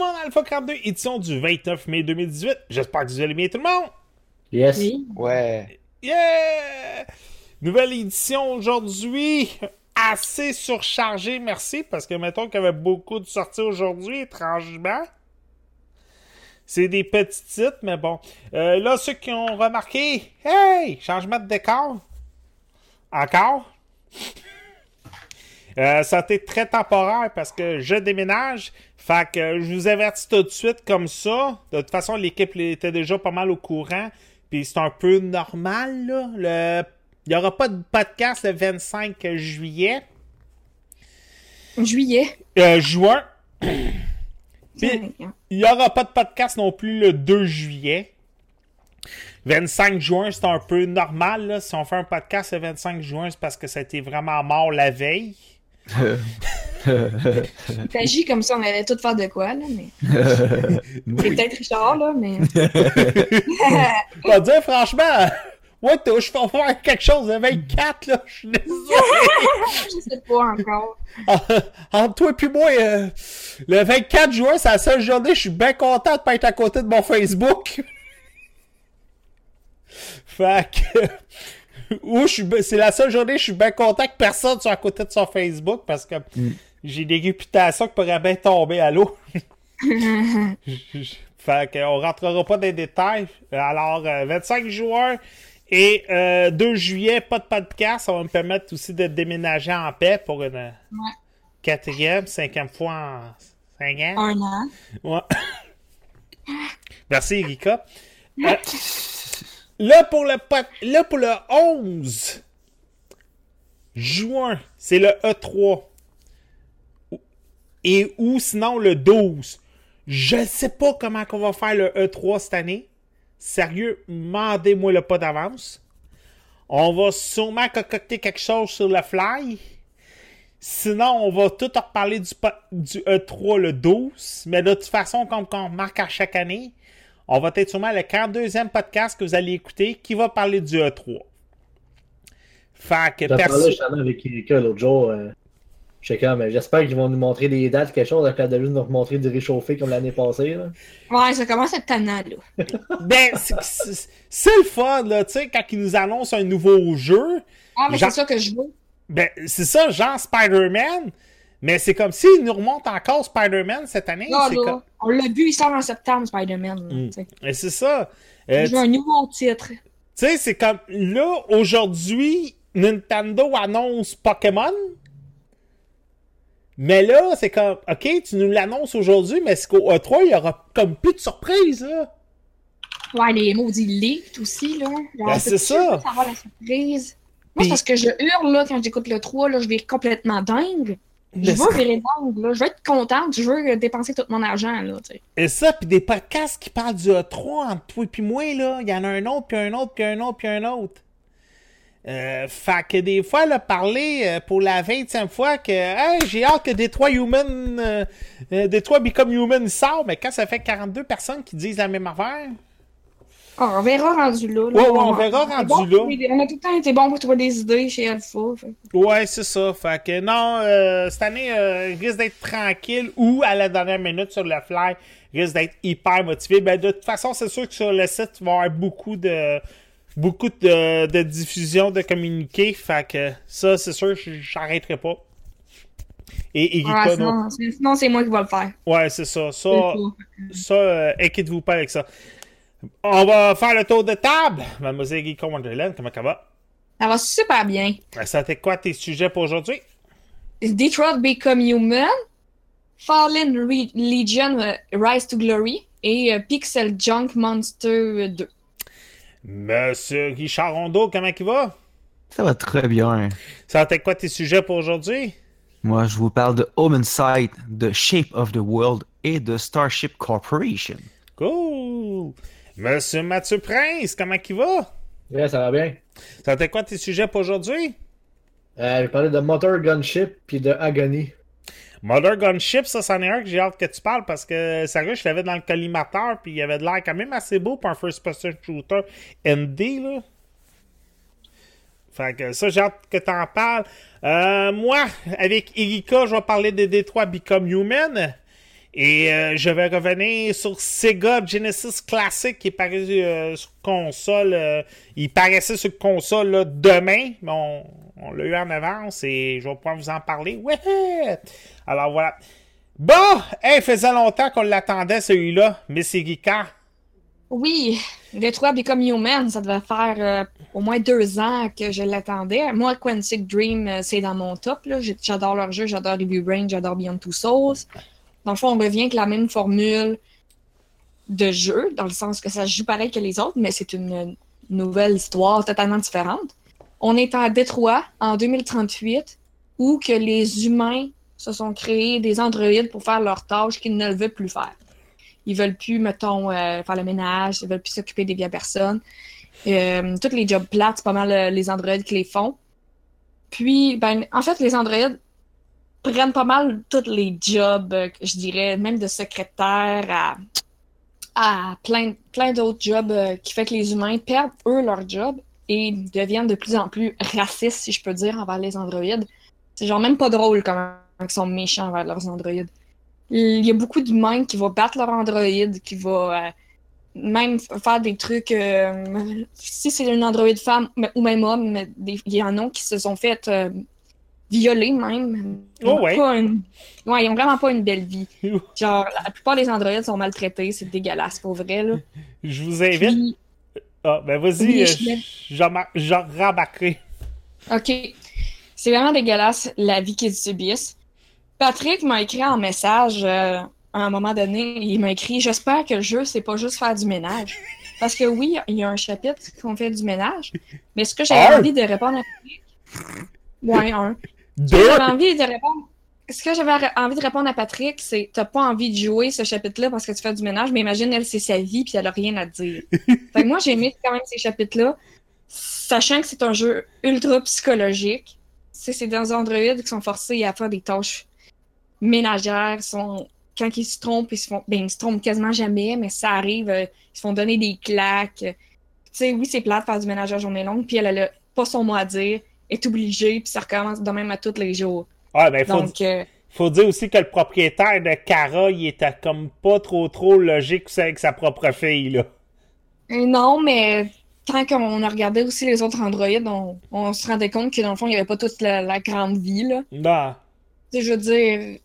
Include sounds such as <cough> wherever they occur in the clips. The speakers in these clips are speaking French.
Le monde Alpha 42, édition du 29 mai 2018. J'espère que vous allez bien tout le monde. Yes. Oui. Ouais. Yeah! Nouvelle édition aujourd'hui. Assez surchargée, merci, parce que mettons qu'il y avait beaucoup de sorties aujourd'hui, étrangement. C'est des petits titres, mais bon. Euh, là, ceux qui ont remarqué, hey, changement de décor. Encore. Euh, ça a été très temporaire parce que je déménage. Fait que je vous avertis tout de suite comme ça. De toute façon, l'équipe était déjà pas mal au courant. Puis c'est un peu normal, là. Le... Il n'y aura pas de podcast le 25 juillet. Juillet. Euh, juin. <coughs> Puis, il n'y aura pas de podcast non plus le 2 juillet. 25 juin, c'est un peu normal. Là. Si on fait un podcast le 25 juin, c'est parce que ça a été vraiment mort la veille. T'agis comme ça, on allait tout faire de quoi, là, mais. <laughs> C'est peut-être Richard, là, mais. <laughs> On va dire franchement, ouais, je vais faire quelque chose le 24, là. Je suis désolé. <laughs> Je sais pas encore. Entre toi et puis moi, euh, le 24 juin, c'est la seule journée, je suis bien content de pas être à côté de mon Facebook. fait que. Ou je suis, c'est la seule journée, je suis bien content que personne soit à côté de son Facebook parce que j'ai des réputations qui pourraient bien tomber à l'eau. <laughs> fait qu'on rentrera pas dans les détails. Alors, euh, 25 juin et euh, 2 juillet, pas de podcast. Ça va me permettre aussi de déménager en paix pour une quatrième, cinquième fois en cinq ans. Un an. Ouais. <coughs> Merci, Erika. Euh, <laughs> là, pour le, là, pour le 11 juin, c'est le E3. Et ou sinon le 12. Je sais pas comment qu'on va faire le E3 cette année. Sérieux, mandez-moi le pas d'avance. On va sûrement concocter quelque chose sur le fly. Sinon, on va tout reparler du, du E3 le 12. Mais de toute façon, comme on remarque à chaque année, on va être sûrement le 42e podcast que vous allez écouter qui va parler du E3. Fait que perso- justement avec Erika l'autre jour. Euh, j'espère qu'ils vont nous montrer des dates, quelque chose, après de juste nous remontrer du réchauffé comme l'année passée. Là. Ouais, ça commence à être tannant, là. <laughs> Ben, c'est- le fun, là, tu sais, quand ils nous annoncent un nouveau jeu. Ah, mais c'est ça que je veux. Ben, c'est ça, genre Spider-Man. Mais c'est comme s'ils nous remontent encore Spider-Man cette année. Comme... on l'a vu, il sort en septembre, Spider-Man. Mm. Et c'est ça. Euh, Je veux un nouveau titre. Tu sais, c'est comme là, aujourd'hui, Nintendo annonce Pokémon. Mais là, c'est comme, OK, tu nous l'annonces aujourd'hui, mais c'est qu'au E3, il y aura comme plus de surprise, là. Ouais, les maudits leaks aussi, là. Ben, c'est ça. savoir la surprise? Moi, c'est parce que je hurle, là, quand j'écoute le 3, là, je vais complètement dingue. Je veux virer là. Je veux être contente, je veux dépenser tout mon argent, là. Et ça, puis des podcasts qui parlent du E3 entre toi et moi, là. Il y en a un autre, puis un autre, puis un autre, puis un autre. Euh, fait que des fois, là, parler euh, pour la 20e fois que hey, j'ai hâte que Detroit Human, euh, euh, Detroit Become Human sort, mais quand ça fait 42 personnes qui disent la même affaire, Ah, on verra rendu là. là. Ouais, ouais, on verra rendu bon là. On a tout le temps été bon pour trouver des idées chez Alpha. fait. Ouais, c'est ça. Fait que non, euh, cette année euh, risque d'être tranquille ou à la dernière minute sur le fly, risque d'être hyper motivé. Ben, de toute façon, c'est sûr que sur le site, il va y avoir beaucoup de beaucoup de, de diffusion de communiqués. Fait que ça, c'est sûr, je- j'arrêterai pas. Et Ouais, non. sinon, c'est- sinon, c'est moi qui vais le faire. Ouais, c'est ça. Ça, ça euh, inquiétez-vous pas avec ça. On va faire le tour de table. Mademoiselle Erika Wonderland, comment ça va? Ça va super bien. Ça t'est quoi tes sujets pour aujourd'hui? Detroit Become Human, Fallen Re- Legion euh, Rise to Glory et euh, Pixel Junk Monster 2. Monsieur Richard Rondeau, comment il va? Ça va très bien. Ça t'est quoi tes sujets pour aujourd'hui? Moi, je vous parle de Home Insight, de Shape of the World et de Starship Corporation. Cool! Monsieur Mathieu Prince, comment il va? Ouais, ça va bien. Ça quoi tes sujets pour aujourd'hui? Euh, je parlais de Motor Gunship puis de Agony. Mother Gunship, ça, c'en est un que j'ai hâte que tu parles parce que, sérieux, je l'avais dans le collimateur puis il avait de l'air quand même assez beau pour un first-person shooter ND, là. Fait que ça, j'ai hâte que t'en parles. Euh, moi, avec Erika, je vais parler de Détroit Become Human. Et euh, je vais revenir sur Sega Genesis Classic qui est paru euh, sur console. euh, il paraissait sur console demain, mais on, l'a eu en avance et je vais pouvoir vous en parler. Ouais! Alors voilà. Bon, hey, faisait longtemps qu'on l'attendait celui-là, Missy Ricard. Oui, Detroit Become Human, ça devait faire au moins deux ans que je l'attendais. Moi, Quantic Dream, c'est dans mon top. J'adore leur jeu, j'adore Review Brain, j'adore Beyond Two Souls. Dans le fond, on revient avec la même formule de jeu, dans le sens que ça joue pareil que les autres, mais c'est une nouvelle histoire totalement différente. On est à Détroit en 2038, où que les humains se sont créés des androïdes pour faire leurs tâches qu'ils ne veulent plus faire. Ils veulent plus, mettons, euh, faire le ménage, ils veulent plus s'occuper des vieilles personnes. Euh, tous les jobs plates, c'est pas mal euh, les androïdes qui les font. Puis, ben, en fait, les androïdes prennent pas mal tous les jobs, euh, je dirais, même de secrétaire à, à plein, plein d'autres jobs euh, qui fait que les humains perdent, eux, leur job et deviennent de plus en plus racistes, si je peux dire, envers les androïdes. C'est genre même pas drôle comment ils sont méchants envers leurs androïdes. Il y a beaucoup d'humains qui vont battre leur androïde, qui vont euh, même faire des trucs. si c'est une androïde femme ou même homme, mais des- il y en a qui se sont fait violer même. Ils Oh ouais. pas une- Ouais, ils ont vraiment pas une belle vie. Genre, la plupart des androïdes sont maltraités, c'est dégueulasse pour vrai. Là. Je vous invite. Puis, Ah, ben vas-y, euh, j'en rembarquerai. OK. C'est vraiment dégueulasse la vie qu'ils subissent. Patrick m'a écrit en message euh, à un moment donné. Il m'a écrit J'espère que le jeu, c'est pas juste faire du ménage. Parce que oui, il y a un chapitre qu'on fait du ménage. Mais ce que j'avais envie de répondre à Patrick. Ouais, un. Ce que Deux! j'avais envie de répondre. Ce que j'avais envie de répondre à Patrick, c'est t'as pas envie de jouer ce chapitre-là parce que tu fais du ménage, mais imagine, elle, c'est sa vie puis elle a rien à te dire. <laughs> fait que moi, j'ai aimé quand même ces chapitres-là, sachant que c'est un jeu ultra psychologique. C'est des androïdes qui sont forcés à faire des tâches ménagères. Sont... Quand ils se trompent, ils se font. Ben, ils se trompent quasiment jamais, mais ça arrive, euh, ils se font donner des claques. Tu sais, oui, c'est plat de faire du ménage à journée longue, puis elle, elle a pas son mot à dire, est obligée, puis ça recommence de même à tous les jours. Ah, ben faut, Donc, euh, faut dire aussi que le propriétaire de Cara, il était comme pas trop trop logique avec sa propre fille, là. euh, non, mais tant qu'on a regardé aussi les autres androïdes, on, on se rendait compte que dans le fond, il n'y avait pas toute la, la grande vie, là. Non. Je veux dire,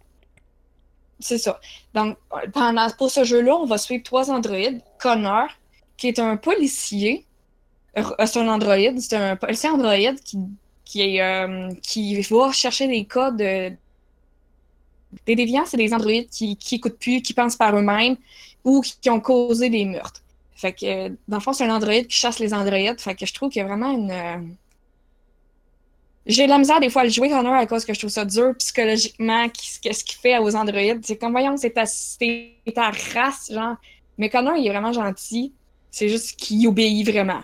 c'est ça. Donc, pendant, pour ce jeu-là, on va suivre trois androïdes. Connor, qui est un policier. Euh, C'est un androïde. C'est un policier androïde qui, qui, est, euh, qui va chercher des cas de. Des déviants, c'est des androïdes qui, qui écoutent plus, qui pensent par eux-mêmes ou qui, ont causé des meurtres. Fait que, euh, dans le fond, c'est un androïde qui chasse les androïdes. Fait que je trouve qu'il y a vraiment une. euh, j'ai de la misère des fois à le jouer Connor à cause que je trouve ça dur psychologiquement, qu'est-ce qu'il fait aux androïdes. C'est comme, voyons, c'est ta, ta race, genre. Mais Connor, il est vraiment gentil. C'est juste qu'il obéit vraiment.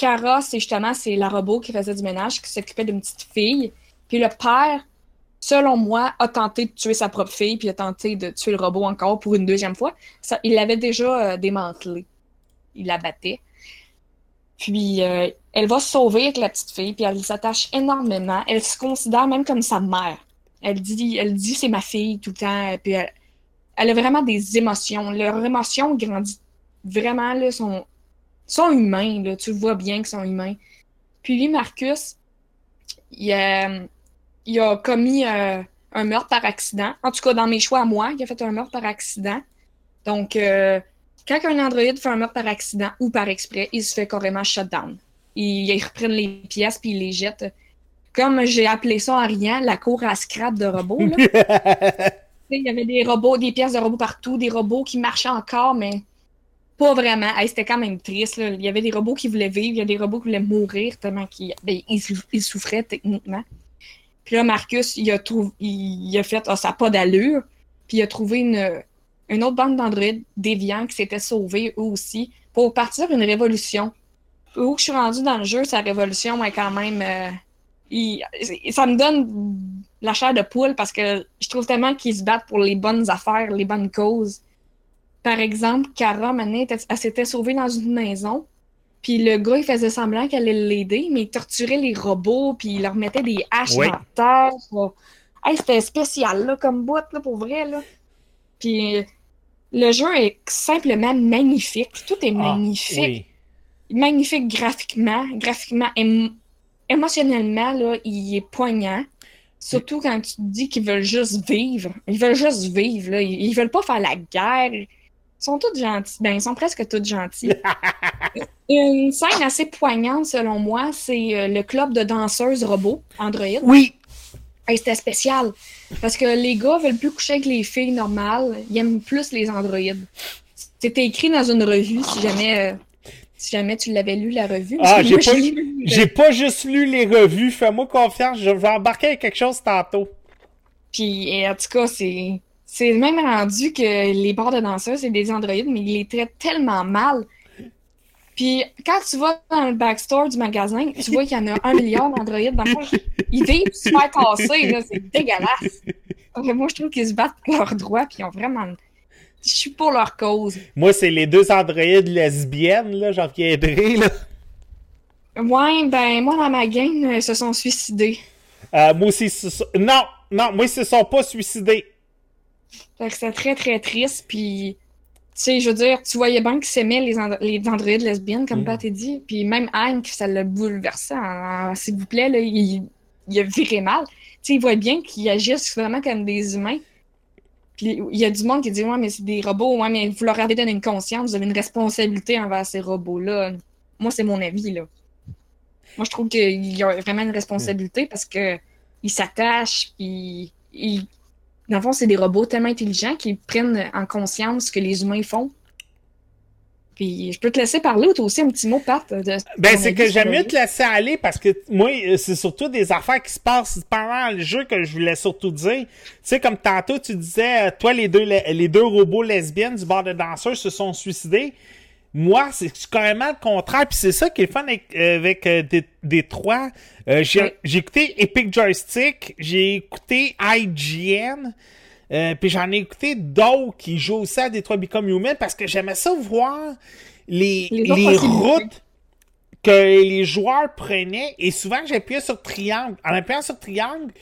Kara, c'est justement, c'est la robot qui faisait du ménage, qui s'occupait d'une petite fille. Puis le père, selon moi, a tenté de tuer sa propre fille, puis a tenté de tuer le robot encore pour une deuxième fois. Il l'avait déjà euh, démantelé. Il la battait. Puis euh, elle va se sauver avec la petite fille, puis elle s'attache énormément. Elle se considère même comme sa mère. Elle dit, elle dit c'est ma fille tout le temps. Puis elle, a vraiment des émotions. Leurs émotions grandissent vraiment sont, sont humains. Là. Tu le vois bien qu'ils sont humains. Puis lui, Marcus, il a, il a commis euh, un meurtre par accident. En tout cas, dans mes choix à moi, il a fait un meurtre par accident. Donc, euh, quand un androïde fait un meurtre par accident ou par exprès, il se fait carrément shutdown. Ils, ils reprennent les pièces puis ils les jettent. Comme j'ai appelé ça en riant, la cour à scrap de robots. là. <laughs> Il y avait des robots, des pièces de robots partout, des robots qui marchaient encore, mais pas vraiment. C'était quand même triste. Il y avait des robots qui voulaient vivre, il y a des robots qui voulaient mourir tellement qu'ils ben, ils sou- ils souffraient techniquement. Puis là, Marcus, il a, il, a fait Ah, ça n'a pas d'allure. Puis il a trouvé une, une autre bande d'androïdes déviants qui s'étaient sauvés eux aussi pour partir une révolution. Où je suis rendue dans le jeu, sa révolution est quand même. euh, ça me donne la chair de poule parce que je trouve tellement qu'ils se battent pour les bonnes affaires, les bonnes causes. Par exemple, Cara, maintenant, elle s'était sauvée dans une maison. Puis le gars, il faisait semblant qu'elle allait l'aider, mais il torturait les robots, puis il leur mettait des haches dans la terre. Hey, c'était spécial, là, comme boîte, là, pour vrai, là. Puis le jeu est simplement magnifique. Tout est Ah, magnifique. oui. Magnifique graphiquement. Graphiquement, émo- émotionnellement, là, il est poignant. Surtout quand tu te dis qu'ils veulent juste vivre. Ils veulent juste vivre, là. Ils, ils veulent pas faire la guerre. Ils sont tous gentils. Ben, ils sont presque tous gentils. <laughs> Une scène assez poignante, selon moi, c'est euh, le club de danseuses robots, Android. Oui. Hey, c'était spécial. Parce que les gars veulent plus coucher avec les filles normales. Ils aiment plus les androïdes. C'était écrit dans une revue, si jamais, euh, si jamais tu l'avais lu, la revue. Ah, j'ai pas, j'ai pas juste lu les revues. Fais-moi confiance. Je vais embarquer avec quelque chose tantôt. Puis, et en tout cas, c'est. C'est même rendu que les bars de danseuses, c'est des androïdes, mais ils les traitent tellement mal. Puis, quand tu vas dans le backstore du magasin, tu vois qu'il y en a un milliard d'androïdes. Dans le fond, ils vivent se faire casser, là. C'est dégueulasse. Donc, moi, je trouve qu'ils se battent pour leurs droits, puis ils ont vraiment. Je suis pour leur cause. Moi, c'est les deux androïdes lesbiennes, là. J'en reviendrai, là. Ouais, ben, moi, dans ma gang, euh, ils se sont suicidés. Euh, moi aussi, ce non, non, moi, ils se sont pas suicidés. Fait que c'était très, très triste, puis... Tu sais, je veux dire, tu voyais bien qu'ils s'aimaient, les, les androïdes lesbiennes, comme Mm. Pat a dit. Puis même Hank, ça l'a bouleversé. S'il vous plaît, là, il, il a viré mal. Tu sais, il voit bien qu'ils agissent vraiment comme des humains. Puis il y a du monde qui dit Ouais, mais c'est des robots. Ouais, mais vous leur avez donné une conscience, vous avez une responsabilité envers ces robots-là. Moi, c'est mon avis, là. Moi, je trouve qu'il y a vraiment une responsabilité parce que ils s'attachent, puis ils. Dans le fond, c'est des robots tellement intelligents qu'ils prennent en conscience ce que les humains font. Puis je peux te laisser parler, toi aussi, un petit mot, Pat. De Ben, c'est que j'aime mieux te laisser aller parce que moi, euh, c'est surtout des affaires qui se passent pendant le jeu que je voulais surtout dire. Tu sais, comme tantôt, tu disais, euh, toi, les deux, les deux robots lesbiennes du bar de danseurs se sont suicidés. Moi, c'est carrément le contraire. Puis c'est ça qui est le fun avec, avec euh, des, des trois. Euh, j'ai écouté Epic Joystick, j'ai écouté IGN, euh, puis j'en ai écouté d'autres qui jouent aussi à Detroit Become Human parce que j'aimais ça voir les, Les les, routes que les joueurs prenaient. Et souvent, j'appuyais sur triangle. En appuyant sur triangle,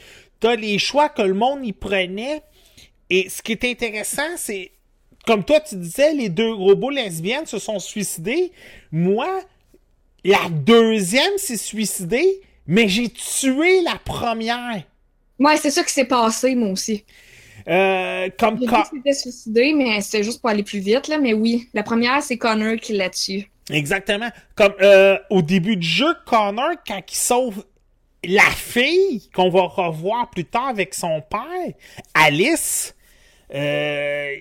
t'as les choix que le monde y prenait. Et ce qui est intéressant, c'est, comme toi tu disais, les deux robots lesbiennes se sont suicidés. Moi, la deuxième s'est suicidée, mais j'ai tué la première. Ouais, c'est ça qui s'est passé, moi aussi. Euh, comme que c'était suicidé, mais c'était juste pour aller plus vite, là. Mais oui, la première, c'est Connor qui l'a tué. Exactement. Comme euh, au début du jeu, Connor, quand il sauve la fille qu'on va revoir plus tard avec son père, Alice, euh,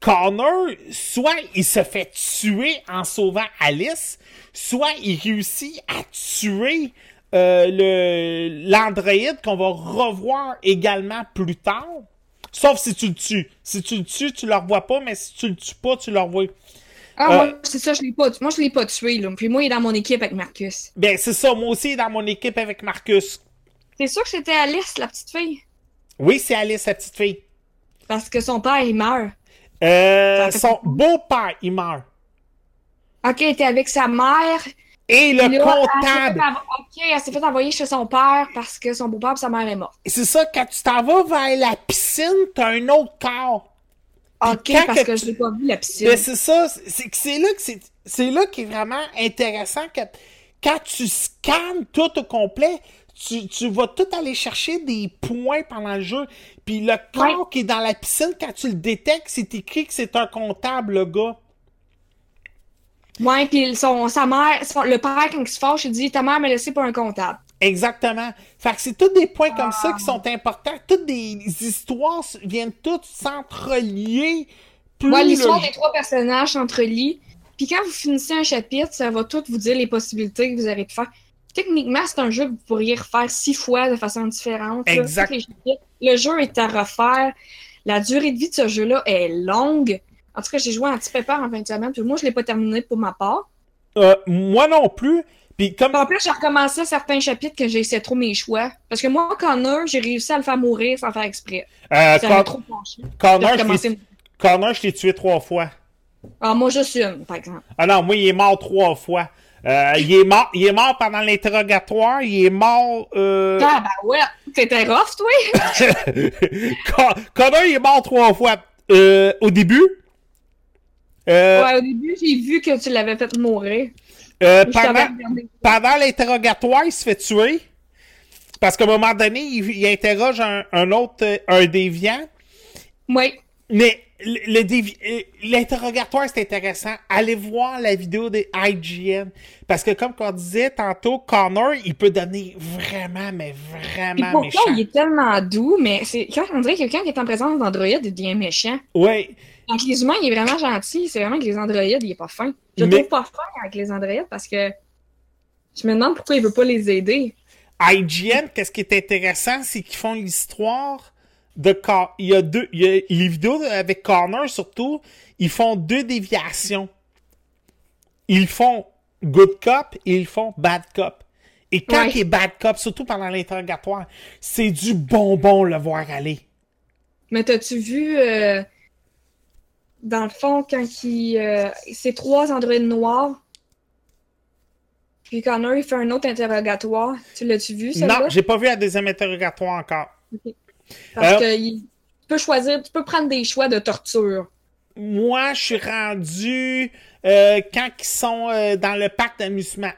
Connor, soit il se fait tuer en sauvant Alice, soit il réussit à tuer euh, le l'androïde qu'on va revoir également plus tard. Sauf si tu le tues. Si tu le tues, tu le revois pas, mais si tu le tues pas, tu le revois. Ah, Euh, moi, c'est ça, je l'ai pas, moi, je l'ai pas tué, là. Puis moi, il est dans mon équipe avec Marcus. Ben, c'est ça, moi aussi, dans mon équipe avec Marcus. C'est sûr que c'était Alice, la petite fille? Oui, c'est Alice, la petite fille. Parce que son père, il meurt. Euh, son beau-père, il meurt. Ok, elle était avec sa mère. Et le là, comptable. Ok, elle s'est fait envoyer chez son père parce que son beau-père et sa mère est mort. Et C'est ça, quand tu t'en vas vers la piscine, t'as un autre corps. Ok, parce que je l'ai pas vu, la piscine. Ben, c'est ça, c'est là que c'est, c'est là qui est vraiment intéressant que quand tu scannes tout au complet, tu, tu vas tout aller chercher des points pendant le jeu. Puis le corps Ouais. qui est dans la piscine, quand tu le détectes, c'est écrit que c'est un comptable, le gars. Ouais, puis son, sa mère, son- le père, quand il se fâche, il dit Ta mère m'a laissé pour un comptable. Exactement. Fait que c'est tous des points comme ça qui sont importants. Toutes des histoires viennent toutes s'entrelier. Plus Ouais, l'histoire le- des trois personnages s'entrelient. Puis quand vous finissez un chapitre, ça va tout vous dire les possibilités que vous aurez pu faire. Techniquement, c'est un jeu que vous pourriez refaire six fois de façon différente. Exact. Le jeu est à refaire. La durée de vie de ce jeu-là est longue. En tout cas, j'ai joué un petit pépère en fin de semaine, puis moi, je l'ai pas terminé pour ma part. Euh, moi non plus. Puis comme en plus, j'ai recommencé certains chapitres que j'ai essayé trop mes choix. Parce que moi, Connor, j'ai réussi à le faire mourir sans faire exprès. euh, Ça Con- trop penché. Recommencé. Connor, je l'ai tué trois fois. Ah, moi, juste une, par exemple. Ah non, moi, il est mort trois fois. Euh, il, est mort, il est mort pendant l'interrogatoire. Il est mort. Euh... Ah, ben ouais, t'étais rough, toi? <laughs> Con- Connor, il est mort trois fois. Euh, au début? Ouais, au début, j'ai vu que tu l'avais fait mourir. pendant, pendant l'interrogatoire, il se fait tuer. Parce qu'à un moment donné, il, il interroge un, un autre, un déviant. Oui. Mais euh, l'interrogatoire, c'est intéressant. Allez voir la vidéo des IGN. Parce que comme on disait tantôt, Connor, il peut donner vraiment, mais vraiment pourtant, méchant. il est tellement doux, mais c'est quand on dirait que quelqu'un qui est en présence d'Android devient méchant. Ouais. Avec les humains, il est vraiment gentil. C'est vraiment que les androïdes, il est pas fin. Je le Mais- trouve pas fin avec les androïdes parce que je me demande pourquoi il veut pas les aider. IGN, qu'est-ce qui est intéressant, c'est qu'ils font l'histoire de Cor- il y a deux il y a les vidéos avec Connor surtout, ils font deux déviations. Ils font good cop et ils font bad cop. Et quand Ouais. il est bad cop, surtout pendant l'interrogatoire, c'est du bonbon le voir aller. Mais t'as-tu vu, euh, dans le fond, quand il. euh, c'est trois androïdes noirs? Puis Connor, il fait un autre interrogatoire. Tu l'as-tu vu, ça? Non, j'ai pas vu la deuxième interrogatoire encore. Parce Euh, que il- tu peux choisir, tu peux prendre des choix de torture. Moi, je suis rendu euh, quand ils sont euh, dans le parc d'amusement.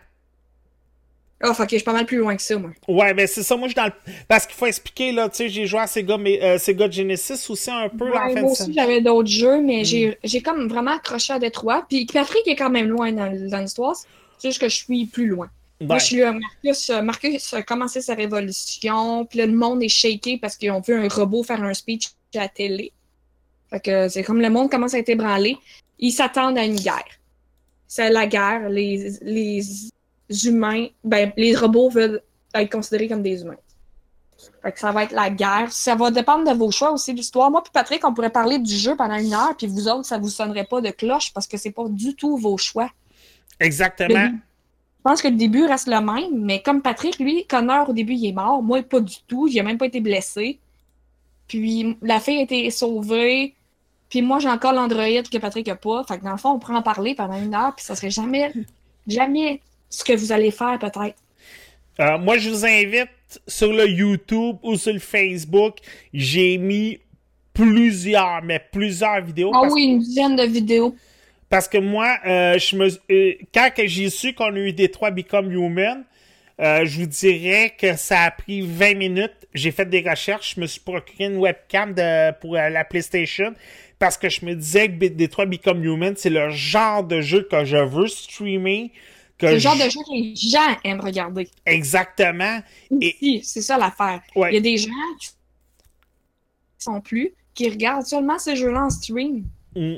Ah, ok, je suis pas mal plus loin que ça, moi. Ouais, ben c'est ça, moi je suis dans le... Parce qu'il faut expliquer, là, tu sais, j'ai joué à Sega, mais, euh, Sega Genesis aussi un peu, là, en fin moi aussi, j'avais d'autres jeux, Mm. mais j'ai j'ai comme vraiment accroché à Détroit. Puis Patrick est quand même loin dans, dans l'histoire. C'est juste que je suis plus loin. Moi, je suis là, Marcus, euh, Marcus a commencé sa révolution, puis le monde est shaké parce qu'ils ont vu un robot faire un speech à la télé. Fait que c'est comme le monde commence à être ébranlé. Ils s'attendent à une guerre. C'est la guerre. Les, les humains, ben, les robots veulent être considérés comme des humains. Fait que ça va être la guerre. Ça va dépendre de vos choix aussi de l'histoire. Moi puis Patrick, on pourrait parler du jeu pendant une heure, puis vous autres, ça vous sonnerait pas de cloche parce que c'est pas du tout vos choix. Exactement. Je pense que le début reste le même, mais comme Patrick, lui, Connor, au début, il est mort. Moi, pas du tout. A même pas été blessé. Puis la fille a été sauvée. Puis moi, j'ai encore l'androïde que Patrick a pas. Fait que dans le fond, on pourrait en parler pendant une heure, puis ça serait jamais, jamais ce que vous allez faire, peut-être. Euh, moi, je vous invite sur le YouTube ou sur le Facebook. J'ai mis plusieurs, mais plusieurs vidéos. Ah oui, une dizaine de vidéos. Parce que moi, euh, je me, euh, quand j'ai su qu'on a eu Détroit Become Human, euh, je vous dirais que ça a pris 20 minutes. J'ai fait des recherches. Je me suis procuré une webcam de, pour la PlayStation parce que je me disais que Détroit Become Human, c'est le genre de jeu que je veux streamer. que C'est le genre je- de jeu que les gens aiment regarder. Exactement. Et- c'est ça l'affaire. Ouais. Il y a des gens qui sont plus, qui regardent seulement ces jeux-là en stream. Mm.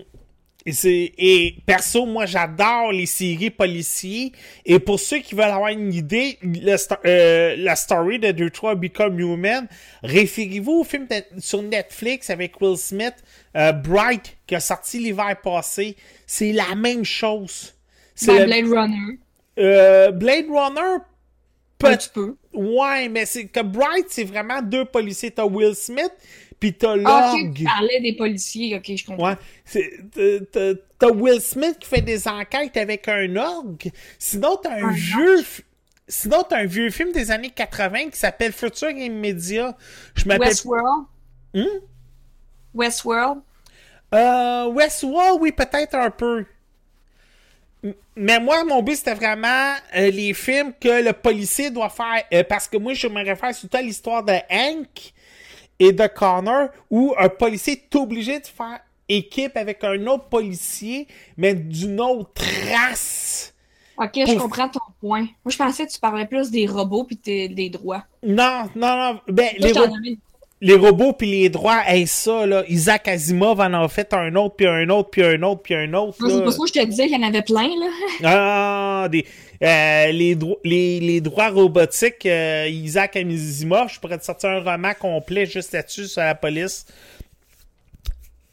Et, perso, moi, j'adore les séries policiers. Et pour ceux qui veulent avoir une idée, le euh, la story de Detroit Become Human, référez-vous au film de- sur Netflix avec Will Smith, euh, Bright, qui a sorti l'hiver passé. C'est la même chose. C'est Ben, le- Blade Runner, euh, Blade Runner, peut un petit peu. Ouais, mais c'est que Bright, c'est vraiment deux policiers. T'as Will Smith, puis t'as Ah, tu parlais des policiers, ok, je comprends. Ouais. t'as- Will Smith qui fait des enquêtes avec un orgue. Sinon, t'as un Un vieux. Sinon, t'as un vieux film des années 80 qui s'appelle Future Immédiat. Je m'appelle. Westworld. Hmm? Westworld. Euh, Westworld, oui, peut-être un peu. Mais moi, mon but, c'était vraiment euh, les films que le policier doit faire. Euh, parce que moi, je me réfère surtout à l'histoire de Hank et de Connor, où un policier est obligé de faire équipe avec un autre policier, mais d'une autre race. Ok, je Pour- comprends ton point. Moi, je pensais que tu parlais plus des robots puis des droits. Non, non, non. Ben, les, les robots puis les droits, hey, ça, là, Isaac Asimov en a fait un autre, puis un autre, puis un autre, puis un autre. Moi, C'est pour ça que je te disais qu'il y en avait plein, là. <laughs> Ah, des, euh, les, dro- les, les droits robotiques, euh, Isaac Asimov, je pourrais te sortir un roman complet juste là-dessus sur la police.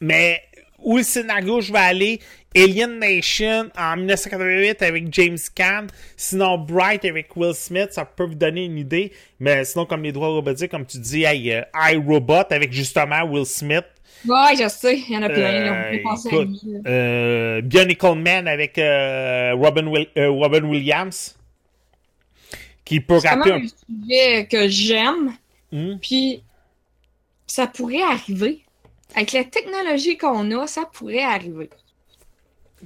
Mais où le scénario je vais aller, Alien Nation en 1988 avec James Caan, sinon Bright avec Will Smith, ça peut vous donner une idée. Mais sinon, comme les droits robotiques, comme tu dis, hey, euh, iRobot avec justement Will Smith. Ouais, je sais, il y en a plein. On Euh, peut à écoute, là. Euh, Bionicle Man avec euh, Robin, Will- Robin Williams. Qui peut C'est un sujet que j'aime. Hmm? puis ça pourrait arriver. Avec la technologie qu'on a, ça pourrait arriver.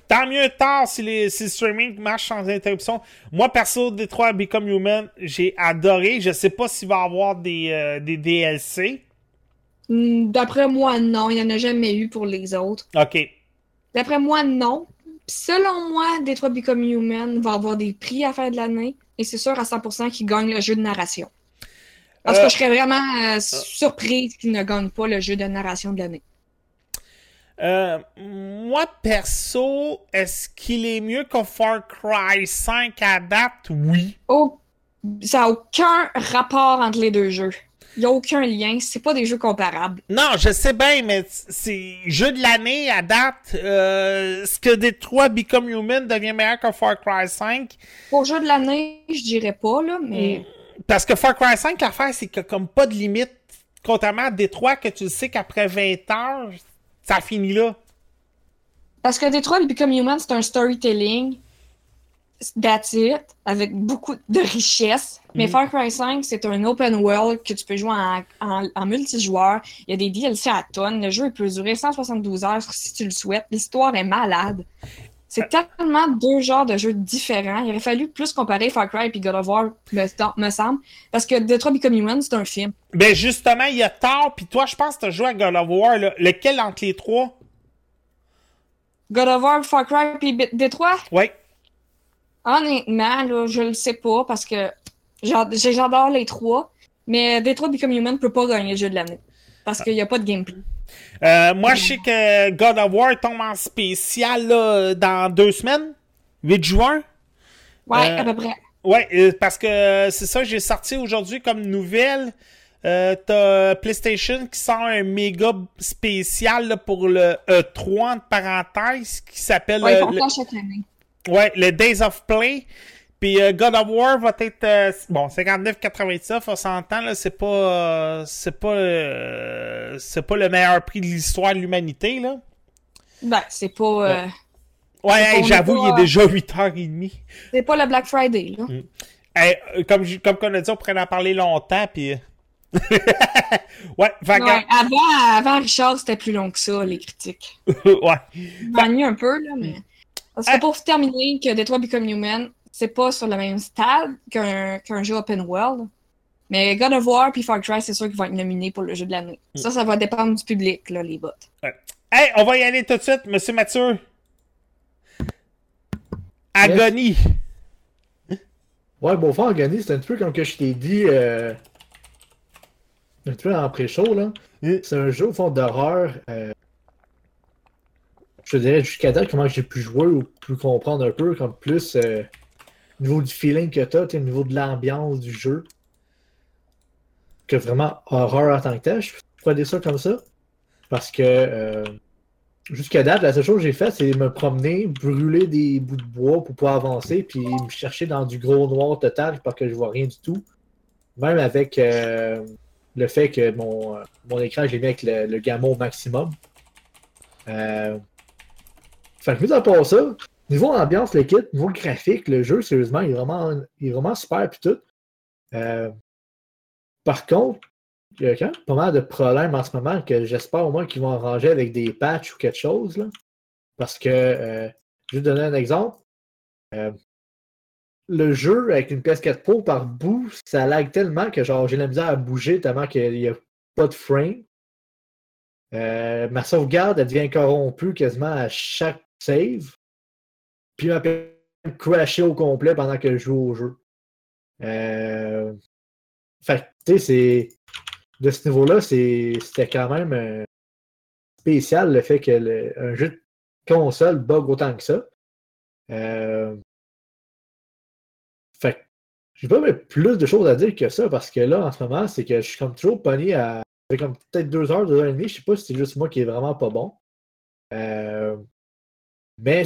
Tant mieux tard si, les, si le streaming marche sans interruption. Moi, perso, Detroit Become Human, j'ai adoré. Je sais pas s'il va y avoir des, euh, des DLC. Hmm, D'après moi, non. Il n'y en a jamais eu pour les autres. OK. D'après moi, non. Selon moi, Detroit Become Human va avoir des prix à la fin de l'année. Et c'est sûr à 100% qu'il gagne le jeu de narration. Parce Euh, que je serais vraiment euh, surprise qu'il ne gagne pas le jeu de narration de l'année. Euh, moi, perso, est-ce qu'il est mieux que Far Cry 5 à date? Oui. Oh, ça n'a aucun rapport entre les deux jeux. Il n'y a aucun lien. C'est pas des jeux comparables. Non, je sais bien, mais c'est jeu de l'année à date. Euh, Est-ce que Detroit Become Human devient meilleur que Far Cry 5? Pour jeu de l'année, je dirais pas, là, mais Parce que Far Cry 5, l'affaire, c'est que comme pas de limite, contrairement à Detroit, que tu sais qu'après 20 heures, ça finit là. parce que Detroit Become Human, c'est un storytelling. That's it, avec beaucoup de richesse. Mais Mhm. Far Cry 5, c'est un open world que tu peux jouer en, en- en multijoueur. Il y a des DLC à tonnes. Le jeu peut durer 172 heures si tu le souhaites. L'histoire est malade. C'est tellement deux genres de jeux différents. Il aurait fallu plus comparer Far Cry et God of War, me, me semble. Parce que Detroit Become Human, c'est un film. Ben justement, il y a tard, puis toi, je pense que t'as joué à God of War, là. lequel entre les trois? God of War, Far Cry puis Detroit, Ouais. honnêtement, là, je le sais pas parce que j'ad- j'adore les trois. Mais Detroit Become Human peut pas gagner le jeu de l'année. Parce qu'il n'y a pas de gameplay. Euh, moi, je sais que God of War tombe en spécial là, dans deux semaines, 8 juin. Ouais, Euh, à peu près. Ouais, euh, parce que euh, c'est ça, j'ai sorti aujourd'hui comme nouvelle. Euh, T'as PlayStation qui sort un méga spécial là, pour le E3 entre parenthèses qui s'appelle Ouais, ils euh, font le, chaque année. ouais, le Days of Play. Puis euh, God of War va être euh, bon 59,99 on s'entend là, c'est pas c'est pas euh, c'est pas le meilleur prix de l'histoire de l'humanité là. Ben, c'est pas, Ouais, hey, On j'avoue, pas, il est déjà 8h30. c'est pas le Black Friday, là. Hey, euh, comme, comme qu'on a dit, on pourrait en parler longtemps, puis... <laughs> ouais, fait Ouais, avant, avant Richard, c'était plus long que ça, les critiques. <laughs> ouais. M'ennuie un peu, là, mais. Parce que pour terminer, que Detroit Become Human, c'est pas sur le même stade qu'un qu'un jeu open world. Mais God of War puis Far Cry, c'est sûr qu'ils vont être nominés pour le jeu de l'année. Ça, ça va dépendre du public, là, les bots. Hey, on va y aller tout de suite, Monsieur Mathieu. Agonie. Ouais, bon, Fort Agony, c'est un petit peu comme que je t'ai dit euh, un petit peu en pré-show, là. Mm. C'est un jeu, au fond, d'horreur. euh, je te dirais jusqu'à date comment j'ai pu jouer ou pu comprendre un peu, comme plus euh, au niveau du feeling que t'as, t'sais, au niveau de l'ambiance du jeu. Que vraiment horreur en tant que tel. Je dire ça comme ça. Parce que euh, jusqu'à date, la seule chose que j'ai faite, c'est me promener, brûler des bouts de bois pour pouvoir avancer, puis me chercher dans du gros noir total parce que je vois rien du tout. Même avec euh, le fait que mon, mon écran, je l'ai mis avec le, le gamma au maximum. Euh... Fait que mis à part ça, niveau ambiance, kit, niveau graphique, le jeu, sérieusement, il est vraiment, il est vraiment super puis tout. Euh, Par contre, il y a quand même pas mal de problèmes en ce moment que j'espère au moins qu'ils vont arranger avec des patchs ou quelque chose. Là. Parce que, euh, je vais te donner un exemple. Euh, le jeu avec une PS4 Pro par bout, ça lag tellement que genre j'ai la misère à bouger tellement qu'il n'y a pas de frame. Ma sauvegarde, elle devient corrompue quasiment à chaque save. Puis ma PS4 crashait au complet pendant que je joue au jeu. Euh... Fait tu sais, c'est. De ce niveau-là, c'était quand même euh, spécial le fait que le- jeu de console bug autant que ça. Euh... Fait que j'ai pas plus de choses à dire que ça parce que là, en ce moment, c'est que je suis comme toujours pogné à. Ça fait comme peut-être deux heures, deux heures et demie. Je sais pas si c'est juste moi qui est vraiment pas bon. Euh, Mais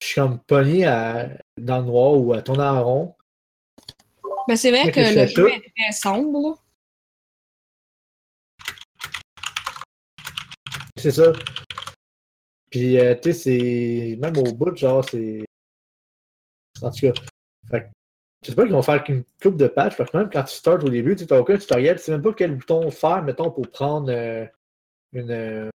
je suis comme pogné à... dans le noir ou à tourner en rond. Ben, c'est vrai que le jeu est très sombre, là. C'est ça. Puis, euh, tu sais, c'est. Même au bout, genre, c'est. En tout cas. Fait je sais pas qu'ils vont faire qu'une coupe de patch, parce que même quand tu starts au début, tu n'as aucun tutoriel, tu sais même pas quel bouton faire, mettons, pour prendre euh, une.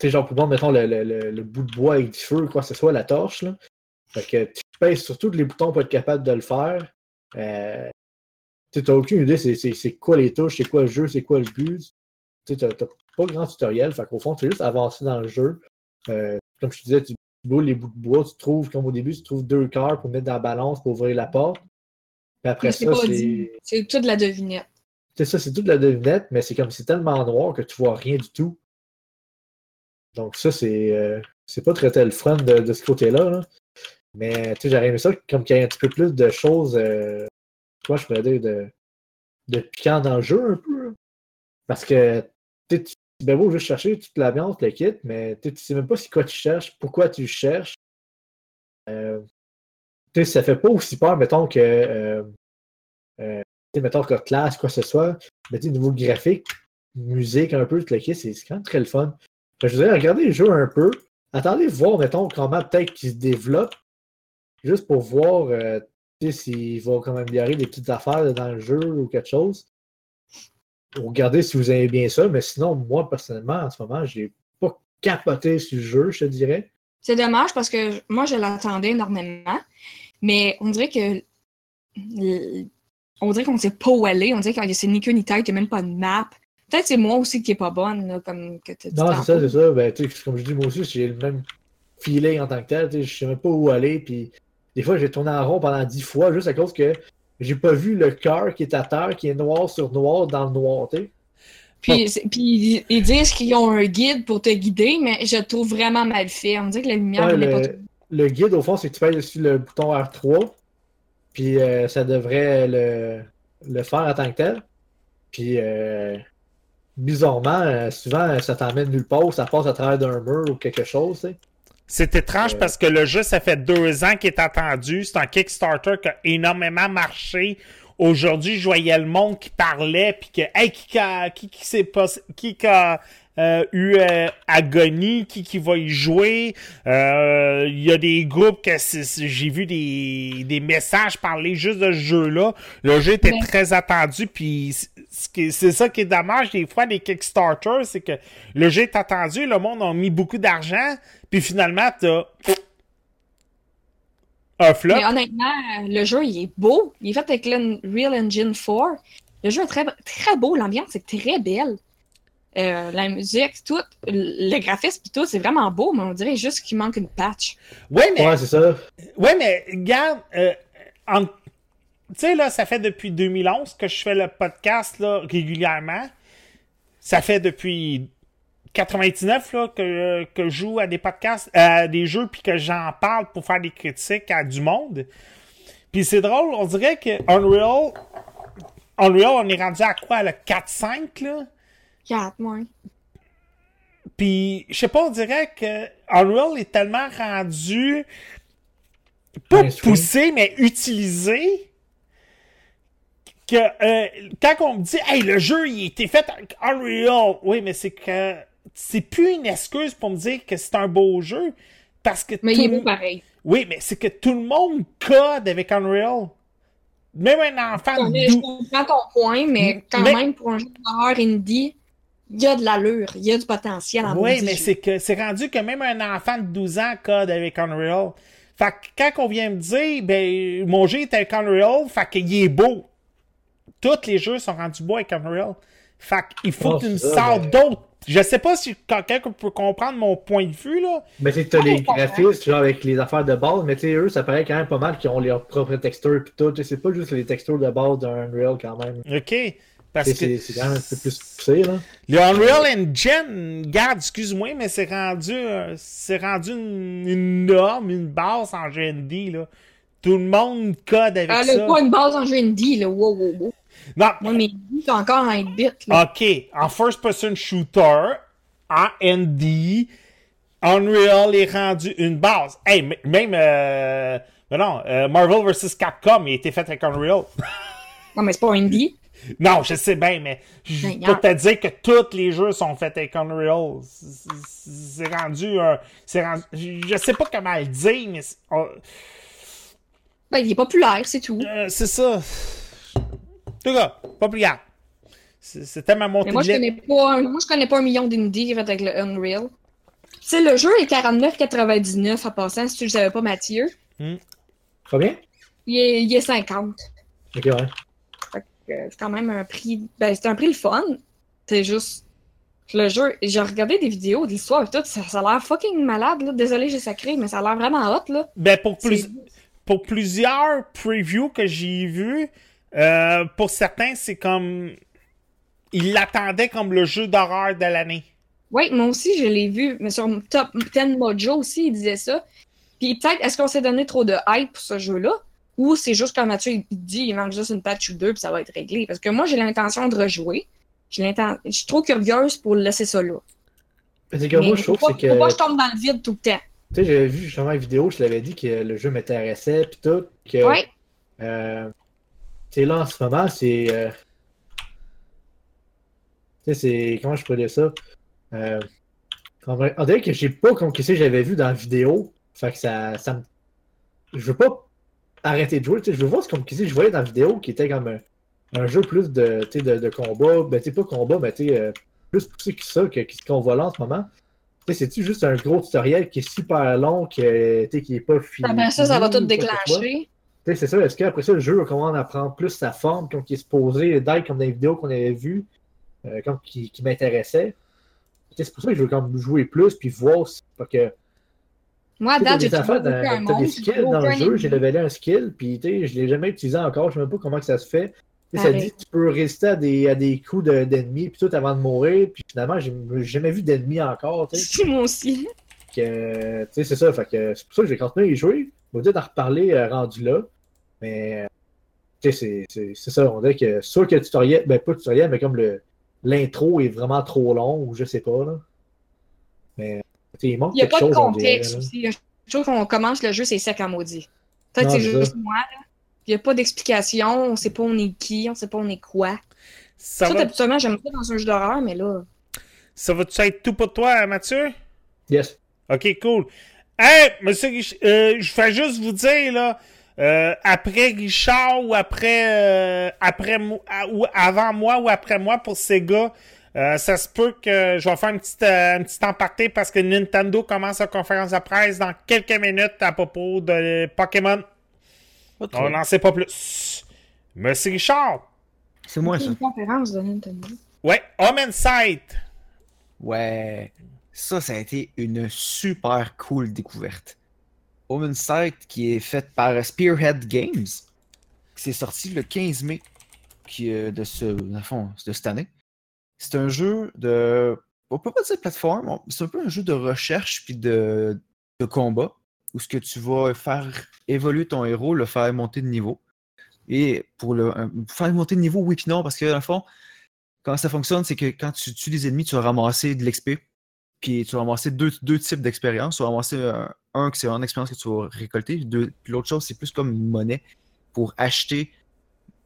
Tu sais, genre, pour prendre, mettons, le, le- le- le bout de bois avec du feu, quoi que ce soit, la torche, là. Fait que tu pèses sur tous les boutons pour être capable de le faire. Euh, tu n'as aucune idée, c'est- quoi les touches, c'est quoi le jeu, c'est quoi le but. Tu n'as pas grand tutoriel, fait qu'au fond, tu es juste avancé dans le jeu. Euh, comme je te disais, tu boules les bouts de bois, tu trouves, comme au début, tu trouves deux cœurs pour mettre dans la balance pour ouvrir la porte. Puis après ça, c'est. C'est toute la devinette. C'est ça, c'est toute la devinette, mais c'est comme c'est tellement noir que tu vois rien du tout. Donc ça, c'est euh, pas très, le fun de, de ce côté-là. là. Mais tu sais, j'aurais ça comme qu'il y ait un petit peu plus de choses, euh, quoi, je pourrais dire, de, de piquant dans le jeu un peu. Parce que tu ben beau juste chercher toute l'ambiance, le kit, mais tu sais, même pas c'est quoi tu cherches, pourquoi tu cherches. Euh, tu sais, ça fait pas aussi peur, mettons, que euh, euh, tu sais, mettons que classe, quoi que ce soit. Mais tu sais, niveau graphique, musique un peu, tout le kit, c'est quand même très le fun. Que je vous dirais, regardez le jeu un peu. Attendez voir, mettons, comment peut-être qu'il se développe. Juste pour voir euh, s'il va quand même améliorer des petites affaires dans le jeu ou quelque chose. Regardez si vous aimez bien ça, mais sinon, moi, personnellement, en ce moment, j'ai pas capoté sur le jeu, je te dirais. C'est dommage parce que moi, je l'attendais énormément, mais on dirait que. On dirait qu'on ne sait pas où aller. On dirait que c'est ni queue ni tête, il n'y a même pas de map. Peut-être c'est moi aussi qui est pas bonne, là, comme que tu. Non, c'est ça, c'est ça. Ben, comme je dis, moi aussi, j'ai le même feeling en tant que tel. Je sais même pas où aller. Puis des fois, j'ai tourné en rond pendant dix fois juste à cause que j'ai pas vu le cœur qui est à terre, qui est noir sur noir dans le noir. Puis, ils- disent qu'ils ont un guide pour te guider, mais je le trouve vraiment mal fait. On dirait que la lumière Ouais, n'est pas le, trop. le guide, au fond, c'est que tu pèses sur le bouton R3. Puis euh, ça devrait le, le faire en tant que tel. Puis euh, bizarrement, euh, souvent, ça t'emmène nulle part, ça passe à travers d'un mur ou quelque chose. tu sais. C'est étrange Euh. parce que le jeu, ça fait deux ans qu'il est attendu. C'est un Kickstarter qui a énormément marché. Aujourd'hui, je voyais le monde qui parlait, puis que, hey, qui, a- qui, qui, s'est pas, qui a euh, eu euh, Agonie, qui, qui va y jouer. Euh, Il y a des groupes que j'ai vu des, des messages parler juste de ce jeu-là. Le jeu était très attendu, puis c'est ça qui est dommage des fois des Kickstarter, c'est que le jeu est attendu, le monde a mis beaucoup d'argent, puis finalement, t'as un flop. Mais honnêtement, le jeu, il est beau. Il est fait avec le Real Engine 4. Le jeu est très, très beau. L'ambiance est très belle. Euh, la musique, tout, le graphisme et tout, c'est vraiment beau, mais on dirait juste qu'il manque une patch. Ouais, mais, Ouais, c'est ça. ouais, mais regarde, euh, en- tu sais, là, ça fait depuis 2011 que je fais le podcast là, régulièrement. Ça fait depuis 99 là, que, que je joue à des podcasts, à des jeux, puis que j'en parle pour faire des critiques à du monde. Puis c'est drôle, on dirait que Unreal, Unreal, on est rendu à quoi, le 4-5, là? 4, moins. Puis, je sais pas, on dirait que Unreal est tellement rendu pas poussé, mais utilisé que euh, quand on me dit Hey, le jeu il a été fait avec Unreal, oui, mais c'est que c'est plus une excuse pour me dire que c'est un beau jeu. Parce que Mais tout il est beau pareil. Oui, mais c'est que tout le monde code avec Unreal. Même un enfant je comprends ton point, mais quand Mais- même, pour un jeu d'horreur indie, il y a de l'allure, il y a du potentiel en Oui, mais c'est que c'est rendu que même un enfant de 12 ans code avec Unreal. Fait que quand on vient me dire, ben, mon jeu est avec Unreal, fait qu'il est beau. Tous les jeux sont rendus beaux avec Unreal. Fait qu'il faut Oh, que tu me sortes mais- d'autres. Je sais pas si quelqu'un peut comprendre mon point de vue, là. Mais tu sais, t'as Ouais, les graphismes, genre avec les affaires de base, mais tu sais, eux, ça paraît quand même pas mal qu'ils ont leurs propres textures pis tout. C'est pas juste les textures de base d'un Unreal quand même. OK? Parce que C'est quand même un peu plus poussé, là. le Unreal Engine, garde, excuse-moi, mais c'est rendu, euh, c'est rendu une, une norme, une base en GND, là. Tout le monde code avec Ah, ça. là, pas une base en indie, là? Wow, wow, wow. Non, Moi, mes indie, c'est encore en 8-bit, là. OK, en first-person shooter, en ND, Unreal est rendu une base. Hey, même, euh, mais non, euh, Marvel vs. Capcom, il a été fait avec Unreal. <laughs> Non, mais c'est pas un indie. <laughs> Non, je sais bien, mais je Ben, peux te dire que tous les jeux sont faits avec Unreal. C'est- rendu un. C'est rendu. Je sais pas comment le dire, mais. on- Ben, il est populaire, c'est tout. euh, c'est ça. En tout cas, pas plus grave. C'est- C'était ma montée Mais moi, de je connais pas, un- moi, je connais pas un million d'indies faits avec le Unreal. Tu sais, le jeu est 49,99 en passant, si tu le savais pas, Mathieu. Combien? Il est, il est 50. Ok, ouais. Euh, C'est quand même un prix. Ben, c'est un prix le fun. C'est juste. Le jeu, j'ai regardé des vidéos de l'histoire et tout, ça, ça a l'air fucking malade, là. Désolé, j'ai sacré, mais ça a l'air vraiment hot, là. Ben, pour, plus, pour plusieurs previews que j'ai vus, euh, pour certains, c'est comme. Ils l'attendaient comme le jeu d'horreur de l'année. Oui, moi aussi, je l'ai vu, mais sur Top 10 Mojo aussi, il disait ça. Puis peut-être, est-ce qu'on s'est donné trop de hype pour ce jeu-là? Ou c'est juste comme Mathieu il dit, il manque juste une patch ou deux, puis ça va être réglé. Parce que moi, j'ai l'intention de rejouer. Je suis trop curieuse pour laisser ça là. C'est que moi, je trouve que que. je tombe dans le vide tout le temps? Tu sais, j'avais vu justement une vidéo, je l'avais dit que le jeu m'intéressait, puis tout. Que, Ouais. euh, tu sais, là, en ce moment, c'est. euh, tu sais, c'est. Comment je pourrais dire ça? Euh, on dirait- on dirait que j'ai pas comme que j'avais vu dans la vidéo. Fait que ça, ça me. Je veux pas arrêter de jouer. Je veux voir ce comme que je voyais dans la vidéo qui était comme un, un jeu plus de, de, de combat. Ben, tu sais, pas combat, mais tu sais, euh, plus poussé que ça, que, qu'on voit là en ce moment. C'est-tu juste un gros tutoriel qui est super long, tu sais, qui est pas fini? Ah ben ça, ça va tout déclencher. C'est ça. Est-ce qu'après ça, le jeu va commencer à prendre plus sa forme, comme qui est supposé d'être comme dans les vidéos qu'on avait vues, euh, comme qui, qui m'intéressait? C'est pour ça que je veux comme jouer plus, puis voir si. Parce que Moi, à date, j'ai affaires, dans- monde. des skills dans le jeu, j'ai levelé un skill, puis tu sais, je l'ai jamais utilisé encore, je sais même pas comment que ça se fait. Ça dit que tu peux résister à des, à des coups de- d'ennemis, puis tout avant de mourir, puis finalement, j'ai jamais vu d'ennemis encore, tu sais. Moi aussi. que, tu sais, c'est ça, fait que c'est pour ça que j'ai continué à y jouer. On va peut-être en reparler euh, rendu là, mais, tu sais, c'est- ça, on dirait que, soit que le tutoriel, ben pas le tutoriel, mais comme l'intro est vraiment trop long, ou je sais pas, là. Mais, il manque n'y a pas de contexte aussi. Je trouve qu'on commence le jeu, c'est sec à maudit. Peut-être c'est juste ça. moi. là. Il n'y a pas d'explication, on sait pas on est qui, on sait pas on est quoi. Ça Ça, va, habituellement, j'aime ça dans un jeu d'horreur, mais là. ça va-tu être tout pour toi, Mathieu? Yes. Ok, cool. Hey, monsieur Rich- euh, je fais juste vous dire, là, euh, après Richard ou après, euh, après ou avant moi ou après moi pour Sega, euh, ça se peut que je vais faire une petite, euh, un petit temps parté parce que Nintendo commence sa conférence de presse dans quelques minutes à propos de Pokémon. On n'en sait pas plus. Monsieur Richard. C'est moi, ça. une conférence de Nintendo. Ouais, Home Insight. Ouais. Ça, ça a été une super cool découverte. Omen Sight, qui est faite par Spearhead Games, c'est sorti le 15 mai qui, euh, de, ce, fond, de cette année. C'est un jeu de. On peut pas dire plateforme, c'est un peu un jeu de recherche puis de, de combat où ce que tu vas faire évoluer ton héros, le faire monter de niveau. Et pour le un- faire monter de niveau, oui puis non, parce que dans le fond, comment ça fonctionne, c'est que quand tu tues des ennemis, tu vas ramasser de l'XP. Puis tu vas ramasser deux, deux types d'expérience. Tu vas ramasser euh, un, que c'est une expérience que tu vas récolter. Deux- Puis l'autre chose, c'est plus comme une monnaie pour acheter,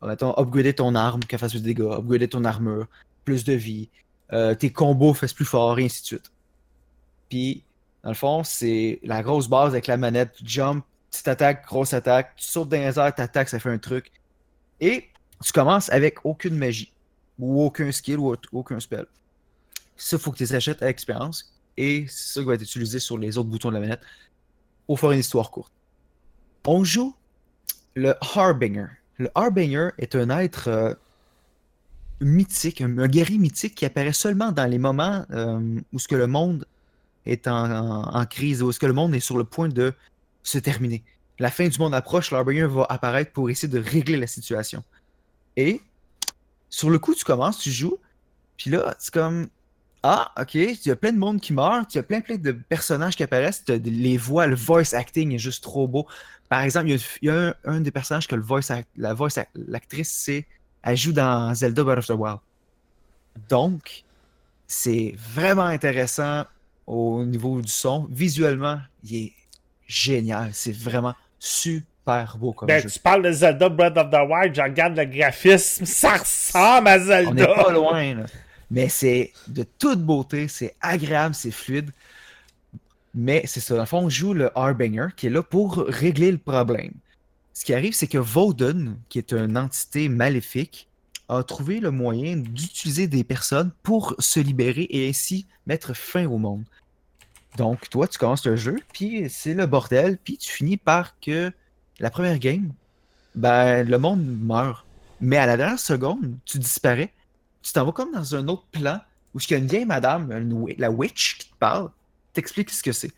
mettons, upgrader ton arme, qu'elle fasse plus de dégâts, upgrader ton armure, plus de vie, euh, tes combos fassent plus fort, et ainsi de suite. Puis, dans le fond, c'est la grosse base avec la manette. Tu jump, petite attaque, grosse attaque, tu sautes dans les airs, t'attaques, ça fait un truc. Et tu commences avec aucune magie, ou aucun skill, ou aucun spell. Ça, il faut que tu les achètes à expérience. Et c'est ça qui va être utilisé sur les autres boutons de la manette pour faire une histoire courte. On joue le Harbinger. Le Harbinger est un être euh, mythique, un, guerrier mythique qui apparaît seulement dans les moments euh, où ce que le monde est en, crise, où ce que le monde est sur le point de se terminer. La fin du monde approche, Harbinger va apparaître pour essayer de régler la situation. Et sur le coup, tu commences, tu joues, puis là, c'est comme ah, ok, il y a plein de monde qui meurt, il y a plein, plein de personnages qui apparaissent, les voix, le voice acting est juste trop beau. Par exemple, il y a, un, des personnages que le voice la voice act- l'actrice, c'est, elle joue dans Zelda Breath of the Wild. Donc, c'est vraiment intéressant au niveau du son. Visuellement, il est génial. C'est vraiment super beau comme Ben, jeu. tu parles de Zelda Breath of the Wild, je regarde le graphisme, ça ressemble à Zelda. On n'est pas loin, là. Mais c'est de toute beauté, c'est agréable, c'est fluide. Mais c'est ça, dans le fond, on joue le Harbinger qui est là pour régler le problème. Ce qui arrive, c'est que Voden, qui est une entité maléfique, a trouvé le moyen d'utiliser des personnes pour se libérer et ainsi mettre fin au monde. Donc, toi, tu commences le jeu, puis c'est le bordel, puis tu finis par que la première game, ben, le monde meurt. Mais à la dernière seconde, tu disparais. Tu t'en vas comme dans un autre plan où il y a une vieille madame, la witch, qui te parle, t'explique ce que c'est.